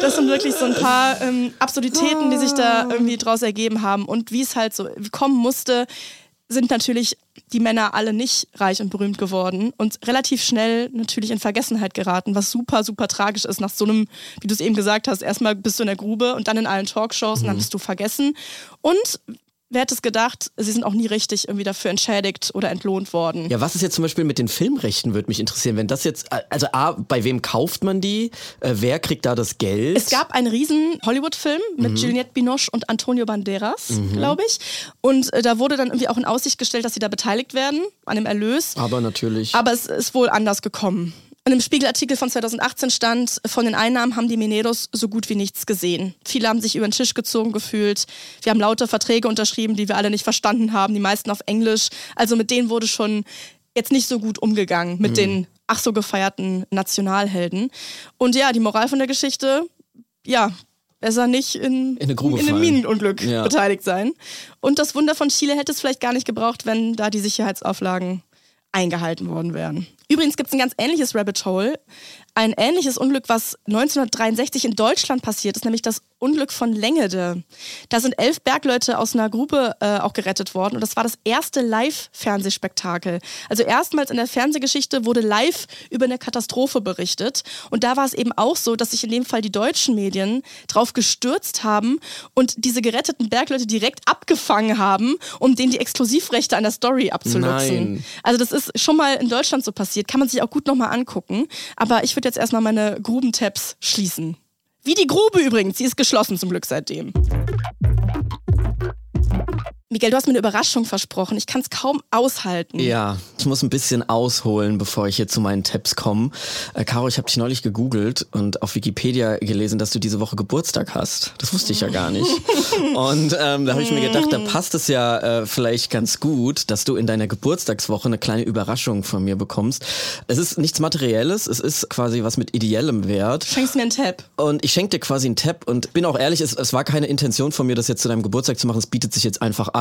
Das sind wirklich so ein paar ähm, Absurditäten, die sich da irgendwie draus ergeben haben. Und wie es halt so kommen musste, sind natürlich die Männer alle nicht reich und berühmt geworden und relativ schnell natürlich in Vergessenheit geraten, was super, super tragisch ist. Nach so einem, wie du es eben gesagt hast, erstmal bist du in der Grube und dann in allen Talkshows und dann bist du vergessen. Und wer hätte es gedacht, sie sind auch nie richtig irgendwie dafür entschädigt oder entlohnt worden.
Ja, was ist jetzt zum Beispiel mit den Filmrechten, würde mich interessieren. Wenn das jetzt, also A, bei wem kauft man die? Äh, wer kriegt da das Geld?
Es gab einen riesen Hollywood-Film mit Juliette Binoche und Antonio Banderas, glaube ich. Und äh, da wurde dann irgendwie auch in Aussicht gestellt, dass sie da beteiligt werden an dem Erlös.
aber natürlich.
Aber es ist wohl anders gekommen. In einem Spiegelartikel von 2018 stand, von den Einnahmen haben die Mineros so gut wie nichts gesehen. Viele haben sich über den Tisch gezogen gefühlt. Wir haben lauter Verträge unterschrieben, die wir alle nicht verstanden haben, die meisten auf Englisch. Also mit denen wurde schon jetzt nicht so gut umgegangen, mit den ach so gefeierten Nationalhelden. Und ja, die Moral von der Geschichte, ja, besser nicht in,
In
in einem. Minenunglück
Ja.
beteiligt sein. Und das Wunder von Chile hätte es vielleicht gar nicht gebraucht, wenn da die Sicherheitsauflagen eingehalten worden wären. Übrigens gibt es ein ganz ähnliches Rabbit Hole. ein ähnliches Unglück, was 1963 in Deutschland passiert ist, nämlich das Unglück von Längede. Da sind elf Bergleute aus einer Grube äh, auch gerettet worden und das war das erste Live-Fernsehspektakel. Also erstmals in der Fernsehgeschichte wurde live über eine Katastrophe berichtet und da war es eben auch so, dass sich in dem Fall die deutschen Medien drauf gestürzt haben und diese geretteten Bergleute direkt abgefangen haben, um denen die Exklusivrechte an der Story abzuluxen.
Nein.
Also das ist schon mal in Deutschland so passiert, kann man sich auch gut nochmal angucken. Aber ich würde jetzt erstmal meine Grubentabs schließen. Wie die Grube übrigens, die ist geschlossen zum Glück seitdem. Miguel, du hast mir eine Überraschung versprochen. Ich kann es kaum aushalten.
Ja, ich muss ein bisschen ausholen, bevor ich hier zu meinen Tabs komme. Äh, Caro, ich habe dich neulich gegoogelt und auf Wikipedia gelesen, dass du diese Woche Geburtstag hast. Das wusste ich ja gar nicht. Und ähm, da habe ich mir gedacht, da passt es ja äh, vielleicht ganz gut, dass du in deiner Geburtstagswoche eine kleine Überraschung von mir bekommst. Es ist nichts Materielles, es ist quasi was mit ideellem Wert.
Schenkst mir einen Tab.
Und ich schenke dir quasi einen Tab und bin auch ehrlich, es, es war keine Intention von mir, das jetzt zu deinem Geburtstag zu machen. Es bietet sich jetzt einfach an.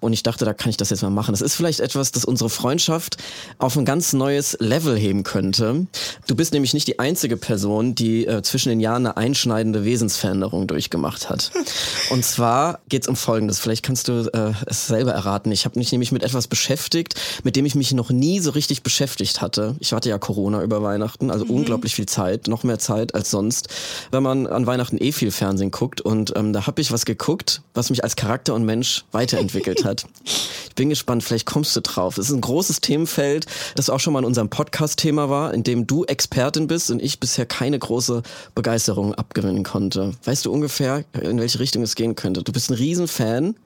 Und ich dachte, da kann ich das jetzt mal machen. Das ist vielleicht etwas, das unsere Freundschaft auf ein ganz neues Level heben könnte. Du bist nämlich nicht die einzige Person, die äh, zwischen den Jahren eine einschneidende Wesensveränderung durchgemacht hat. Und zwar geht es um Folgendes. Vielleicht kannst du äh, es selber erraten. Ich habe mich nämlich mit etwas beschäftigt, mit dem ich mich noch nie so richtig beschäftigt hatte. Ich hatte ja Corona über Weihnachten, also unglaublich viel Zeit, noch mehr Zeit als sonst, wenn man an Weihnachten eh viel Fernsehen guckt. Und ähm, da habe ich was geguckt, was mich als Charakter und Mensch weiterentwickelt hat. Ich bin gespannt, vielleicht kommst du drauf. Es ist ein großes Themenfeld, das auch schon mal in unserem Podcast-Thema war, in dem du Expertin bist und ich bisher keine große Begeisterung abgewinnen konnte. Weißt du ungefähr, in welche Richtung es gehen könnte? Du bist ein Riesenfan.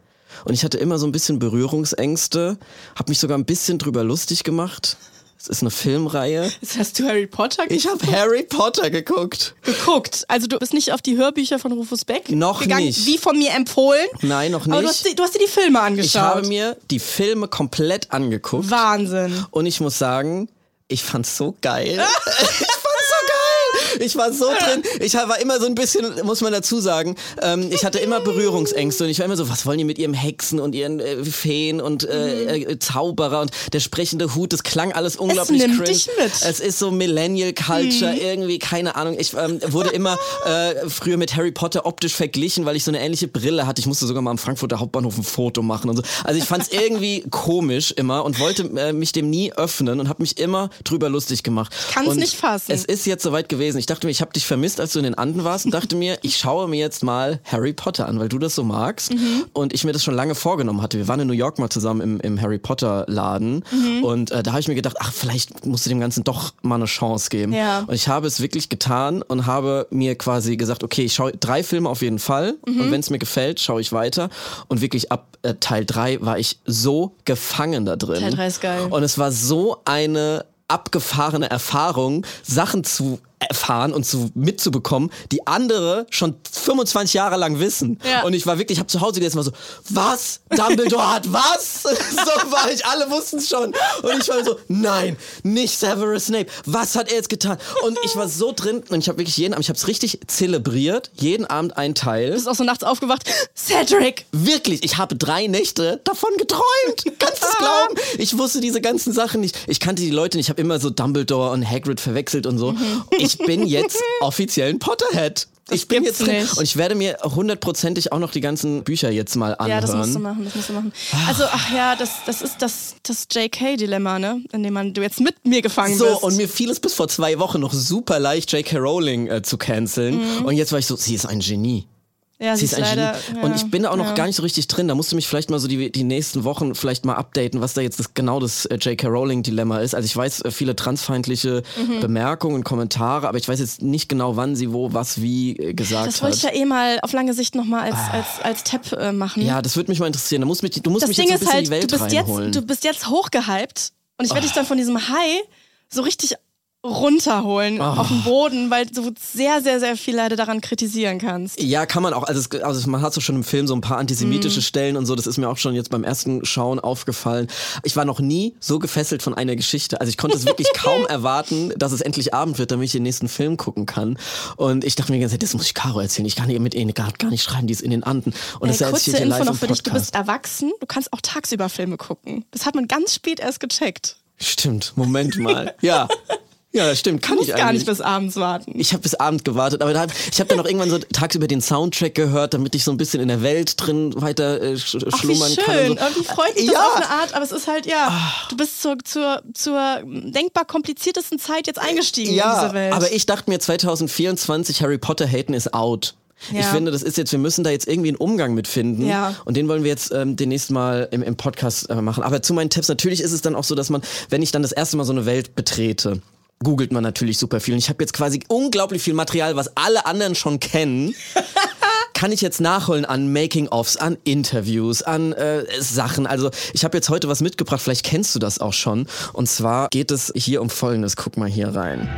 Und ich hatte immer so ein bisschen Berührungsängste, habe mich sogar ein bisschen drüber lustig gemacht. Es ist eine Filmreihe.
Jetzt hast du Harry Potter
Ich habe Harry Potter geguckt.
geguckt. Also du bist nicht auf die Hörbücher von Rufus Beck
Noch
gegangen,
nicht.
wie von mir empfohlen.
Nein, noch nicht.
Aber du hast, du hast dir die Filme angeschaut.
ich habe mir die Filme komplett angeguckt.
Wahnsinn.
Und ich muss sagen, ich fand's so geil. ich war so drin. Ich war immer so ein bisschen, muss man dazu sagen, ähm, ich hatte immer Berührungsängste und ich war immer so, was wollen die mit ihrem Hexen und ihren äh, Feen und äh, äh, Zauberer und der sprechende Hut, das klang alles unglaublich
nimmt
cringe.
dich mit.
Es ist so Millennial Culture, irgendwie, keine Ahnung. Ich ähm, wurde immer äh, früher mit Harry Potter optisch verglichen, weil ich so eine ähnliche Brille hatte. Ich musste sogar mal am Frankfurter Hauptbahnhof ein Foto machen und so. Also ich fand es irgendwie komisch immer und wollte äh, mich dem nie öffnen und habe mich immer drüber lustig gemacht.
Kann's
Und
nicht fassen.
Es ist jetzt soweit gewesen. Ich dachte mir, ich habe dich vermisst, als du in den Anden warst und dachte mir, ich schaue mir jetzt mal Harry Potter an, weil du das so magst
Mhm.
und ich mir das schon lange vorgenommen hatte. Wir waren in New York mal zusammen im, im Harry Potter Laden
Mhm.
und äh, da habe ich mir gedacht, ach, vielleicht musst du dem Ganzen doch mal eine Chance geben.
Ja.
Und ich habe es wirklich getan und habe mir quasi gesagt, okay, ich schaue drei Filme auf jeden Fall
Mhm.
und wenn es mir gefällt, schaue ich weiter. Und wirklich ab äh, Teil drei war ich so gefangen da drin.
Teil drei ist geil.
Und es war so eine abgefahrene Erfahrung, Sachen zu erfahren und zu mitzubekommen, die andere schon 25 Jahre lang wissen.
Ja.
Und ich war wirklich, ich habe zu Hause jetzt mal so, was? Dumbledore hat was? so war ich, alle wussten es schon. Und ich war so, nein, nicht Severus Snape. Was hat er jetzt getan? Und ich war so drin und ich habe wirklich jeden Abend, ich habe es richtig zelebriert, jeden Abend ein Teil.
Du bist auch so nachts aufgewacht. Cedric!
Wirklich, ich habe drei Nächte davon geträumt. Kannst du es glauben? Ich wusste diese ganzen Sachen nicht. Ich kannte die Leute nicht. Ich habe immer so Dumbledore und Hagrid verwechselt und so. Ich bin jetzt offiziell ein Potterhead. Ich bin jetzt drin
nicht.
und ich werde mir hundertprozentig auch noch die ganzen Bücher jetzt mal anhören.
Ja, das musst du machen, das musst du machen. Also, ach ja, das, das ist das, das JK-Dilemma, ne? In dem man du jetzt mit mir gefangen
So,
bist.
und mir fiel es bis vor zwei Wochen noch super leicht, J.K. Rowling äh, zu canceln. Und jetzt war ich so, sie ist ein Genie.
Ja,
Sie
sie
ist ein
leider.
Genie.
ja,
Und ich bin da auch noch
ja.
gar nicht so richtig drin. Da musst du mich vielleicht mal so die, die nächsten Wochen vielleicht mal updaten, was da jetzt das, genau das äh, J.K. Rowling-Dilemma ist. Also ich weiß äh, viele transfeindliche
Mhm.
Bemerkungen, Kommentare, aber ich weiß jetzt nicht genau, wann sie wo, was, wie äh, gesagt
Das wollte ich
hat.
ja eh mal auf lange Sicht nochmal als, als, als Tab machen.
Ja, das würde mich mal interessieren. Du musst mich, du musst
das
mich
Ding
jetzt ein
halt,
bisschen in die
du
Welt
bist,
reinholen.
jetzt, du bist jetzt hochgehypt und ich werde dich dann von diesem High so richtig runterholen auf den Boden, weil du sehr, sehr, sehr viel leider daran kritisieren kannst.
Ja, kann man auch. Also, es, also man hat so schon im Film so ein paar antisemitische
Mhm.
Stellen und so. Das ist mir auch schon jetzt beim ersten Schauen aufgefallen. Ich war noch nie so gefesselt von einer Geschichte. Also ich konnte es wirklich kaum erwarten, dass es endlich Abend wird, damit ich den nächsten Film gucken kann. Und ich dachte mir die ganze Zeit, das muss ich Caro erzählen. Ich kann hier mit ihr gar, nicht schreiben, die ist in den Anden. Und das
Äh,
ich
kurze Info
live
noch für dich, du bist erwachsen, du kannst auch tagsüber Filme gucken. Das hat man ganz spät erst gecheckt.
Stimmt, Moment mal. Ja. Ja, das stimmt. Kann
Du musst
ich
gar
eigentlich.
nicht bis abends warten.
Ich habe bis Abend gewartet, aber da, ich habe dann auch irgendwann so tagsüber den Soundtrack gehört, damit ich so ein bisschen in der Welt drin weiter äh, sch
Ach, wie
schlummern
schön.
kann. so.
Irgendwie freut mich
Ja.
Auf eine Art, aber es ist halt, ja, du bist zur, zur, zur denkbar kompliziertesten Zeit jetzt eingestiegen in
Ja,
diese Welt.
aber ich dachte mir 2024 Harry Potter haten ist out. Ich
Ja.
finde, das ist jetzt, wir müssen da jetzt irgendwie einen Umgang mit finden.
Ja.
Und den wollen wir jetzt ähm, demnächst mal im, im Podcast äh, machen. Aber zu meinen Tipps, natürlich ist es dann auch so, dass man, wenn ich dann das erste Mal so eine Welt betrete, googelt man natürlich super viel. Und ich habe jetzt quasi unglaublich viel Material, was alle anderen schon kennen. kann ich jetzt nachholen an Making-ofs, an Interviews, an äh, Sachen. Also ich habe jetzt heute was mitgebracht, vielleicht kennst du das auch schon. Und zwar geht es hier um Folgendes. Guck mal hier rein.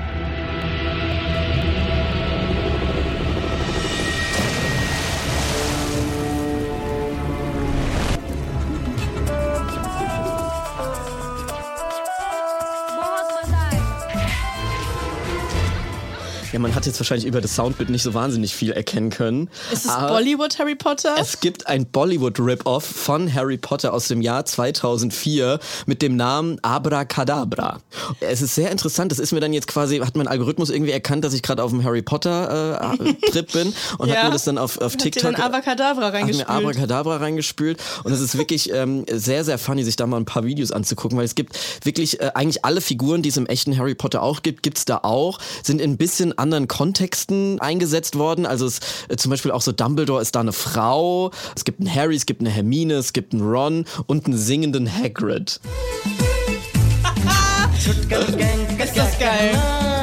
Ja, man hat jetzt wahrscheinlich über das Soundbild nicht so wahnsinnig viel erkennen können.
ist es
aber
Bollywood Harry Potter?
Es gibt ein Bollywood-Rip-Off von Harry Potter aus dem Jahr 2004 mit dem Namen Abracadabra. Es ist sehr interessant. Das ist mir dann jetzt quasi, hat mein Algorithmus irgendwie erkannt, dass ich gerade auf dem Harry Potter-Trip bin und hat
Ja.
mir das dann auf, auf
Hat
TikTok
dann Abracadabra
hat mir. Abracadabra reingespült und es ist wirklich ähm, sehr, sehr funny, sich da mal ein paar Videos anzugucken, weil es gibt wirklich äh, eigentlich alle Figuren, die es im echten Harry Potter auch gibt, gibt's da auch, sind in ein bisschen anderen Kontexten eingesetzt worden. Also es, äh, zum Beispiel auch so Dumbledore ist da eine Frau, es gibt einen Harry, es gibt eine Hermine, es gibt einen Ron und einen singenden Hagrid.
das geil.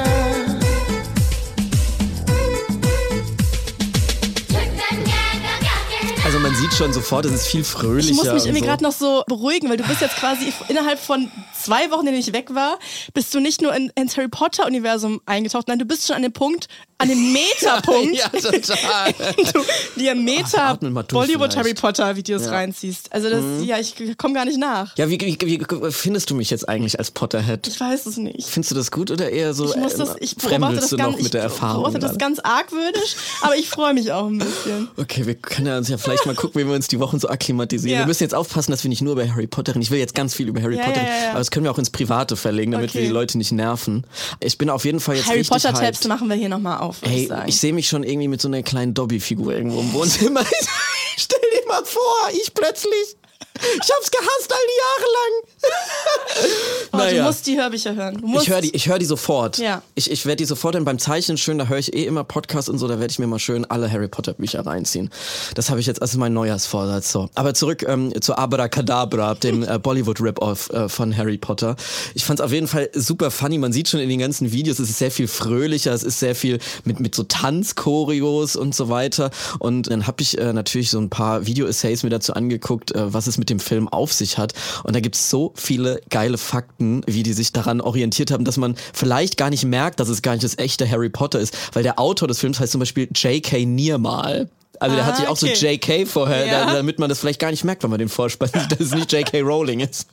Sieht schon sofort, es ist viel fröhlicher.
Ich muss mich irgendwie
so.
gerade noch so beruhigen, weil du bist jetzt quasi innerhalb von zwei Wochen, in denen ich weg war, bist du nicht nur in, ins Harry Potter Universum eingetaucht, nein, du bist schon an dem Punkt, an dem Metapunkt,
Ja, total.
du dir Meta Bollywood
vielleicht.
Harry Potter Videos reinziehst. Also das, ja, ich komme gar nicht nach.
Ja, wie, wie, wie findest du mich jetzt eigentlich als Potterhead?
Ich weiß es nicht.
Findest du das gut oder eher so
Ich muss
äh,
das, ich beobachte das
du
ganz,
noch mit der
ich
Erfahrung?
beobachte das ganz argwöhnisch, aber ich freue mich auch ein bisschen.
Okay, wir können ja uns ja vielleicht mal gucken, wie wir uns die Wochen so akklimatisieren.
Ja.
Wir müssen jetzt aufpassen, dass wir nicht nur über Harry Potter reden. Ich will jetzt ganz viel über Harry
Ja,
Potter reden,
ja,
aber das können wir auch ins Private verlegen, damit wir
Okay.
die Leute nicht nerven. Ich bin auf jeden Fall jetzt
Harry Potter Tabs machen wir hier nochmal auf, ich
Ey,
sagen.
ich sehe mich schon irgendwie mit so einer kleinen Dobby-Figur irgendwo im Wohnzimmer. Stell dir mal vor, ich plötzlich. Ich hab's gehasst all die Jahre lang.
oh,
naja.
Du musst die Hörbücher hören.
Ich höre die, ich hör die sofort.
Ja.
Ich, ich werde die sofort dann beim Zeichnen schön, da höre ich eh immer Podcasts und so, da werde ich mir mal schön alle Harry Potter Bücher reinziehen. Das habe ich jetzt als mein Neujahrsvorsatz. So. Aber zurück ähm, zu Abracadabra, dem äh, Bollywood-Rip-Off äh, von Harry Potter. Ich fand es auf jeden Fall super funny. Man sieht schon in den ganzen Videos, es ist sehr viel fröhlicher, es ist sehr viel mit, mit so Tanzchoreos und so weiter. Und dann habe ich äh, natürlich so ein paar Video-Essays mir dazu angeguckt, äh, was es mit dem Film auf sich hat. Und da gibt's so viele geile Fakten, wie die sich daran orientiert haben, dass man vielleicht gar nicht merkt, dass es gar nicht das echte Harry Potter ist. Weil der Autor des Films heißt zum Beispiel J.K. Niermal. Also der
Ah,
hat sich auch
okay.
so JK vorher,
Ja.
da, damit man das vielleicht gar nicht merkt, wenn man den Vorspann sieht, dass es nicht JK Rowling ist.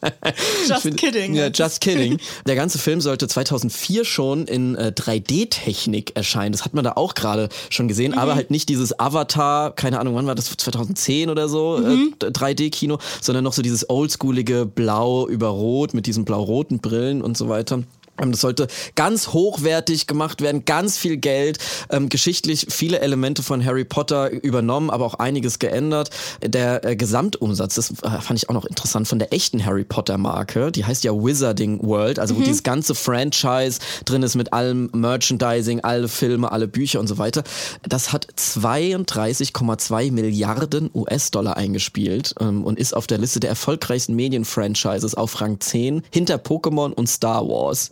Just
find-
kidding.
Ja, just kidding. Der ganze Film sollte 2004 schon in äh, 3D-Technik erscheinen. Das hat man da auch gerade schon gesehen,
Mhm.
aber halt nicht dieses Avatar, keine Ahnung, wann war das, 2010 oder so,
Mhm.
äh, 3D-Kino, sondern noch so dieses oldschoolige Blau über Rot mit diesen blau-roten Brillen und so weiter. Ähm, Das sollte ganz hochwertig gemacht werden, ganz viel Geld, ähm, geschichtlich viele Elemente von Harry Potter übernommen, aber auch einiges geändert. Der äh, Gesamtumsatz, das äh, fand ich auch noch interessant, von der echten Harry Potter Marke, die heißt ja Wizarding World, also wo dieses ganze Franchise drin ist mit allem Merchandising, alle Filme, alle Bücher und so weiter. Das hat 32,2 Milliarden US-Dollar eingespielt ähm, und ist auf der Liste der erfolgreichsten Medienfranchises auf Rang 10 hinter Pokémon und Star Wars.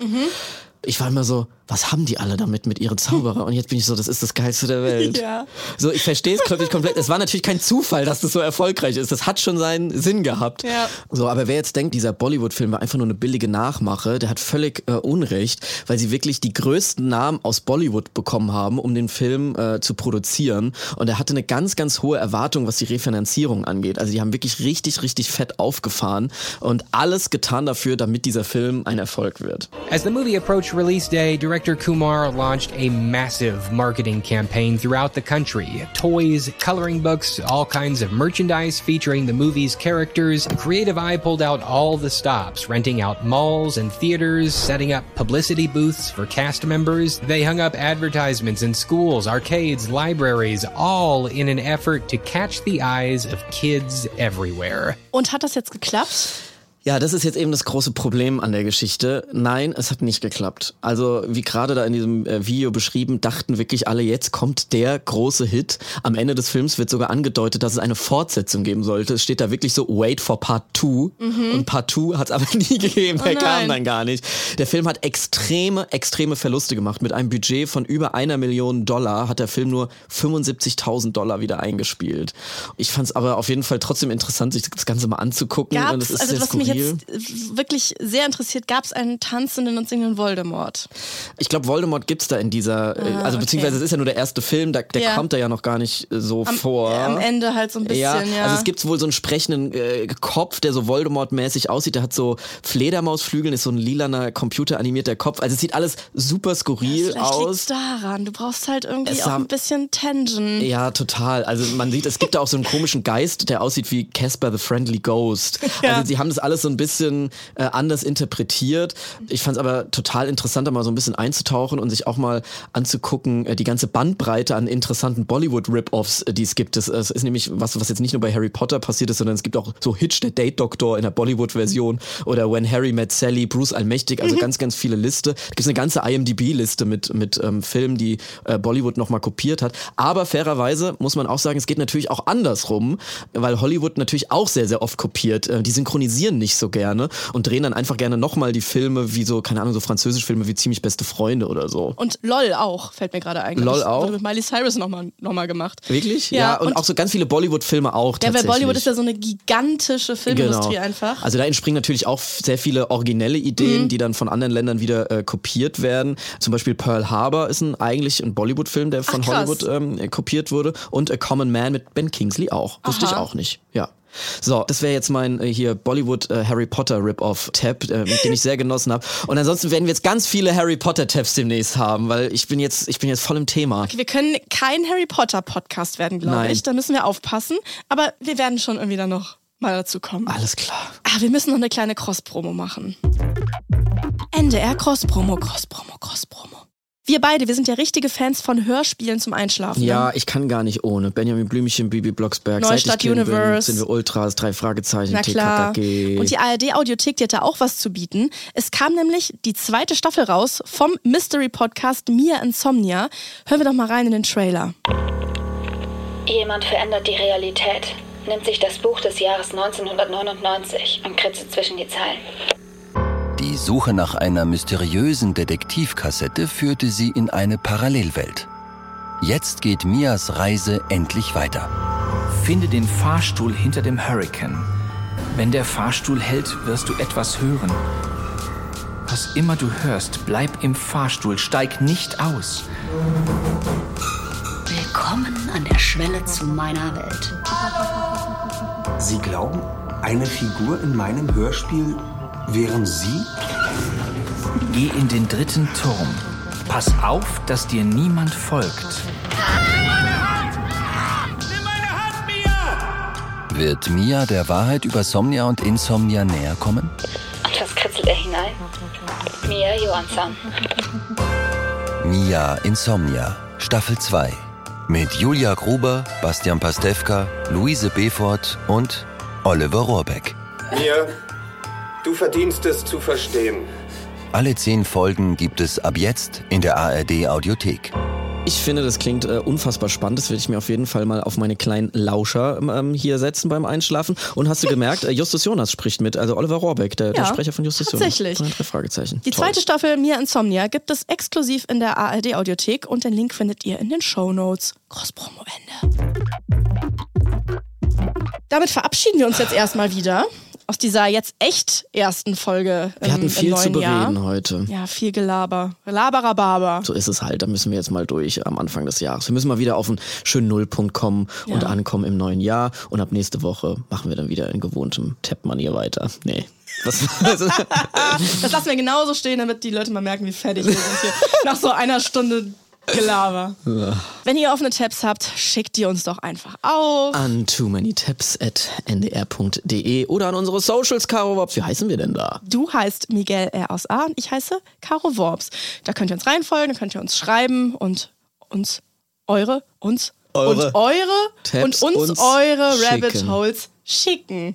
Ich war immer so, was haben die alle damit mit ihren Zauberer? Und jetzt bin ich so, das ist das Geilste der Welt.
Ja.
So, ich verstehe es glaube ich komplett. Es war natürlich kein Zufall, dass das so erfolgreich ist. Das hat schon seinen Sinn gehabt.
Ja.
So, aber wer jetzt denkt, dieser Bollywood-Film war einfach nur eine billige Nachmache, der hat völlig äh, Unrecht, weil sie wirklich die größten Namen aus Bollywood bekommen haben, um den Film äh, zu produzieren. Und er hatte eine ganz, ganz hohe Erwartung, was die Refinanzierung angeht. Also die haben wirklich richtig, richtig fett aufgefahren und alles getan dafür, damit dieser Film ein Erfolg wird.
As the movie approached release day, director director Kumar launched a massive marketing campaign throughout the country. Toys, coloring books, all kinds of merchandise featuring the movie's characters. Creative Eye pulled out all the stops, renting out malls and theaters, setting up publicity booths for cast members. They hung up advertisements in schools, arcades, libraries, all in an effort to catch the eyes of kids everywhere.
Und hat das jetzt geklappt?
Ja, das ist jetzt eben das große Problem an der Geschichte. Nein, es hat nicht geklappt. Also wie gerade da in diesem äh, Video beschrieben, dachten wirklich alle, jetzt kommt der große Hit. Am Ende des Films wird sogar angedeutet, dass es eine Fortsetzung geben sollte. Es steht da wirklich so, wait for Part 2. Und Part 2 hat es aber nie gegeben. der kam dann gar nicht. Der Film hat extreme, extreme Verluste gemacht. Mit einem Budget von über einer Million Dollar hat der Film nur 75.000 Dollar wieder eingespielt. Ich fand es aber auf jeden Fall trotzdem interessant, sich das Ganze mal anzugucken.
Gab
Und es ist
also
sehr skurril.
Jetzt äh, wirklich sehr interessiert, gab es einen tanzenden und singenden Voldemort?
Ich glaube, Voldemort gibt's da in dieser, äh, also
okay.
beziehungsweise es ist ja nur der erste Film, da, der
Ja.
kommt da ja noch gar nicht äh, so
Am,
vor.
am Ende halt so ein bisschen, ja.
also es gibt wohl so einen sprechenden äh, Kopf, der so Voldemort-mäßig aussieht. Der hat so Fledermausflügeln, ist so ein lilaner, computeranimierter Kopf. Also es sieht alles super skurril
Vielleicht
aus.
daran. Du brauchst halt irgendwie
Es
auch ein bisschen Tension.
Ja, total. Also man sieht, es gibt da auch so einen komischen Geist, der aussieht wie Casper the Friendly Ghost.
Ja.
Also sie haben das alles so ein bisschen äh, anders interpretiert. Ich fand es aber total interessant, da mal so ein bisschen einzutauchen und sich auch mal anzugucken, äh, die ganze Bandbreite an interessanten Bollywood-Rip-Offs, äh, die es gibt. Das, es ist nämlich was, was jetzt nicht nur bei Harry Potter passiert ist, sondern es gibt auch so Hitch, der Date-Doktor in der Bollywood-Version oder When Harry Met Sally, Bruce Allmächtig, also ganz, ganz viele Liste. Da gibt es eine ganze IMDb-Liste mit, mit ähm, Filmen, die äh, Bollywood nochmal kopiert hat. Aber fairerweise muss man auch sagen, es geht natürlich auch andersrum, weil Hollywood natürlich auch sehr, sehr oft kopiert. Äh, die synchronisieren nicht so gerne und drehen dann einfach gerne nochmal die Filme wie so, keine Ahnung, so französische Filme wie Ziemlich beste Freunde oder so.
Und LOL auch, fällt mir gerade ein.
LOL
Das
auch?
Wurde mit Miley Cyrus nochmal noch mal gemacht.
Wirklich?
Ja,
und,
und-
auch so ganz viele Bollywood-Filme auch
Ja, weil. Bollywood ist ja so eine gigantische Filmindustrie
Genau.
einfach.
Also da entspringen natürlich auch sehr viele originelle Ideen,
Mhm.
die dann von anderen Ländern wieder äh, kopiert werden. Zum Beispiel Pearl Harbor ist ein eigentlich ein Bollywood-Film, der von
Ach.
Hollywood ähm, äh, kopiert wurde. Und A Common Man mit Ben Kingsley auch. Wusste ich
Aha.
auch nicht. Ja. So, das wäre jetzt mein äh, hier Bollywood äh, Harry Potter Rip-Off-Tab, äh, den ich sehr genossen habe. Und ansonsten werden wir jetzt ganz viele Harry Potter-Tabs demnächst haben, weil ich bin jetzt, ich bin jetzt voll im Thema.
Wir können kein Harry Potter Podcast werden, glaube ich. Da müssen wir aufpassen. Aber wir werden schon irgendwie dann noch mal dazu kommen.
Alles klar.
Ah, wir müssen noch eine kleine Cross-Promo machen. NDR Cross-Promo, Cross-Promo, Cross-Promo. Wir beide, wir sind ja richtige Fans von Hörspielen zum Einschlafen.
Ja,
ne?
ich kann gar nicht ohne. Benjamin Blümchen, Bibi Blocksberg,
Neustadt
seit ich Kind
Universe.
Bin, sind wir Ultras, drei Fragezeichen,
Na klar.
TKKG.
Und die ARD-Audiothek, die hat da auch was zu bieten. Es kam nämlich die zweite Staffel raus vom Mystery-Podcast Mia Insomnia. Hören wir doch mal rein in den Trailer.
Jemand verändert die Realität, nimmt sich das Buch des Jahres 1999 und kritzelt zwischen die Zeilen.
Die Suche nach einer mysteriösen Detektivkassette führte sie in eine Parallelwelt. Jetzt geht Mias Reise endlich weiter.
Finde den Fahrstuhl hinter dem Hurricane. Wenn der Fahrstuhl hält, wirst du etwas hören. Was immer du hörst, bleib im Fahrstuhl, steig nicht aus.
Willkommen an der Schwelle zu meiner Welt.
Sie glauben, eine Figur in meinem Hörspiel wären Sie?
Geh in den dritten Turm. Pass auf, dass dir niemand folgt.
Wird Mia der Wahrheit über Somnia und Insomnia näher kommen?
Und was kritzelt er hinein? Mia Johansson.
Mia Insomnia, Staffel 2. Mit Julia Gruber, Bastian Pastewka, Luise Befort und Oliver Rohrbeck.
Mia, du verdienst es zu verstehen.
Alle zehn Folgen gibt es ab jetzt in der ARD Audiothek.
Ich finde, das klingt äh, unfassbar spannend. Das werde ich mir auf jeden Fall mal auf meine kleinen Lauscher ähm, hier setzen beim Einschlafen. Und hast du gemerkt, äh, Justus Jonas spricht mit, also Oliver Rohrbeck, der, der
Ja,
Sprecher von Justus
tatsächlich.
Jonas. Drei Fragezeichen.
Die
Toll.
zweite Staffel Mia Insomnia gibt es exklusiv in der ARD-Audiothek und den Link findet ihr in den Shownotes. Cross-Promo-Ende. Damit verabschieden wir uns jetzt erstmal wieder. Aus dieser jetzt echt ersten Folge
Wir hatten
im,
viel
im
zu
neuen Jahr.
bereden heute.
Ja, viel Gelaber. Laberababa.
So ist es halt, da müssen wir jetzt mal durch am Anfang des Jahres. Wir müssen mal wieder auf einen schönen Nullpunkt kommen und
Ja.
ankommen im neuen Jahr. Und ab nächste Woche machen wir dann wieder in gewohntem Tap-Manier weiter. Nee. Also,
Das lassen wir genauso stehen, damit die Leute mal merken, wie fertig wir sind hier. Nach so einer Stunde Gelaber. Wenn ihr offene Tabs habt, schickt die uns doch einfach auf.
an too many tabs at ndr.de oder an unsere Socials, Caro Wops. Wie heißen wir denn da?
Du heißt Miguel R. aus A und ich heiße Caro Worps. Da könnt ihr uns reinfolgen, da könnt ihr uns schreiben und uns eure, uns
Eure
und eure
Tabs
und uns,
uns
eure Rabbit. Holes schicken.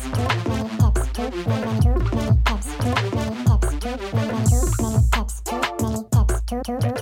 too many tabs,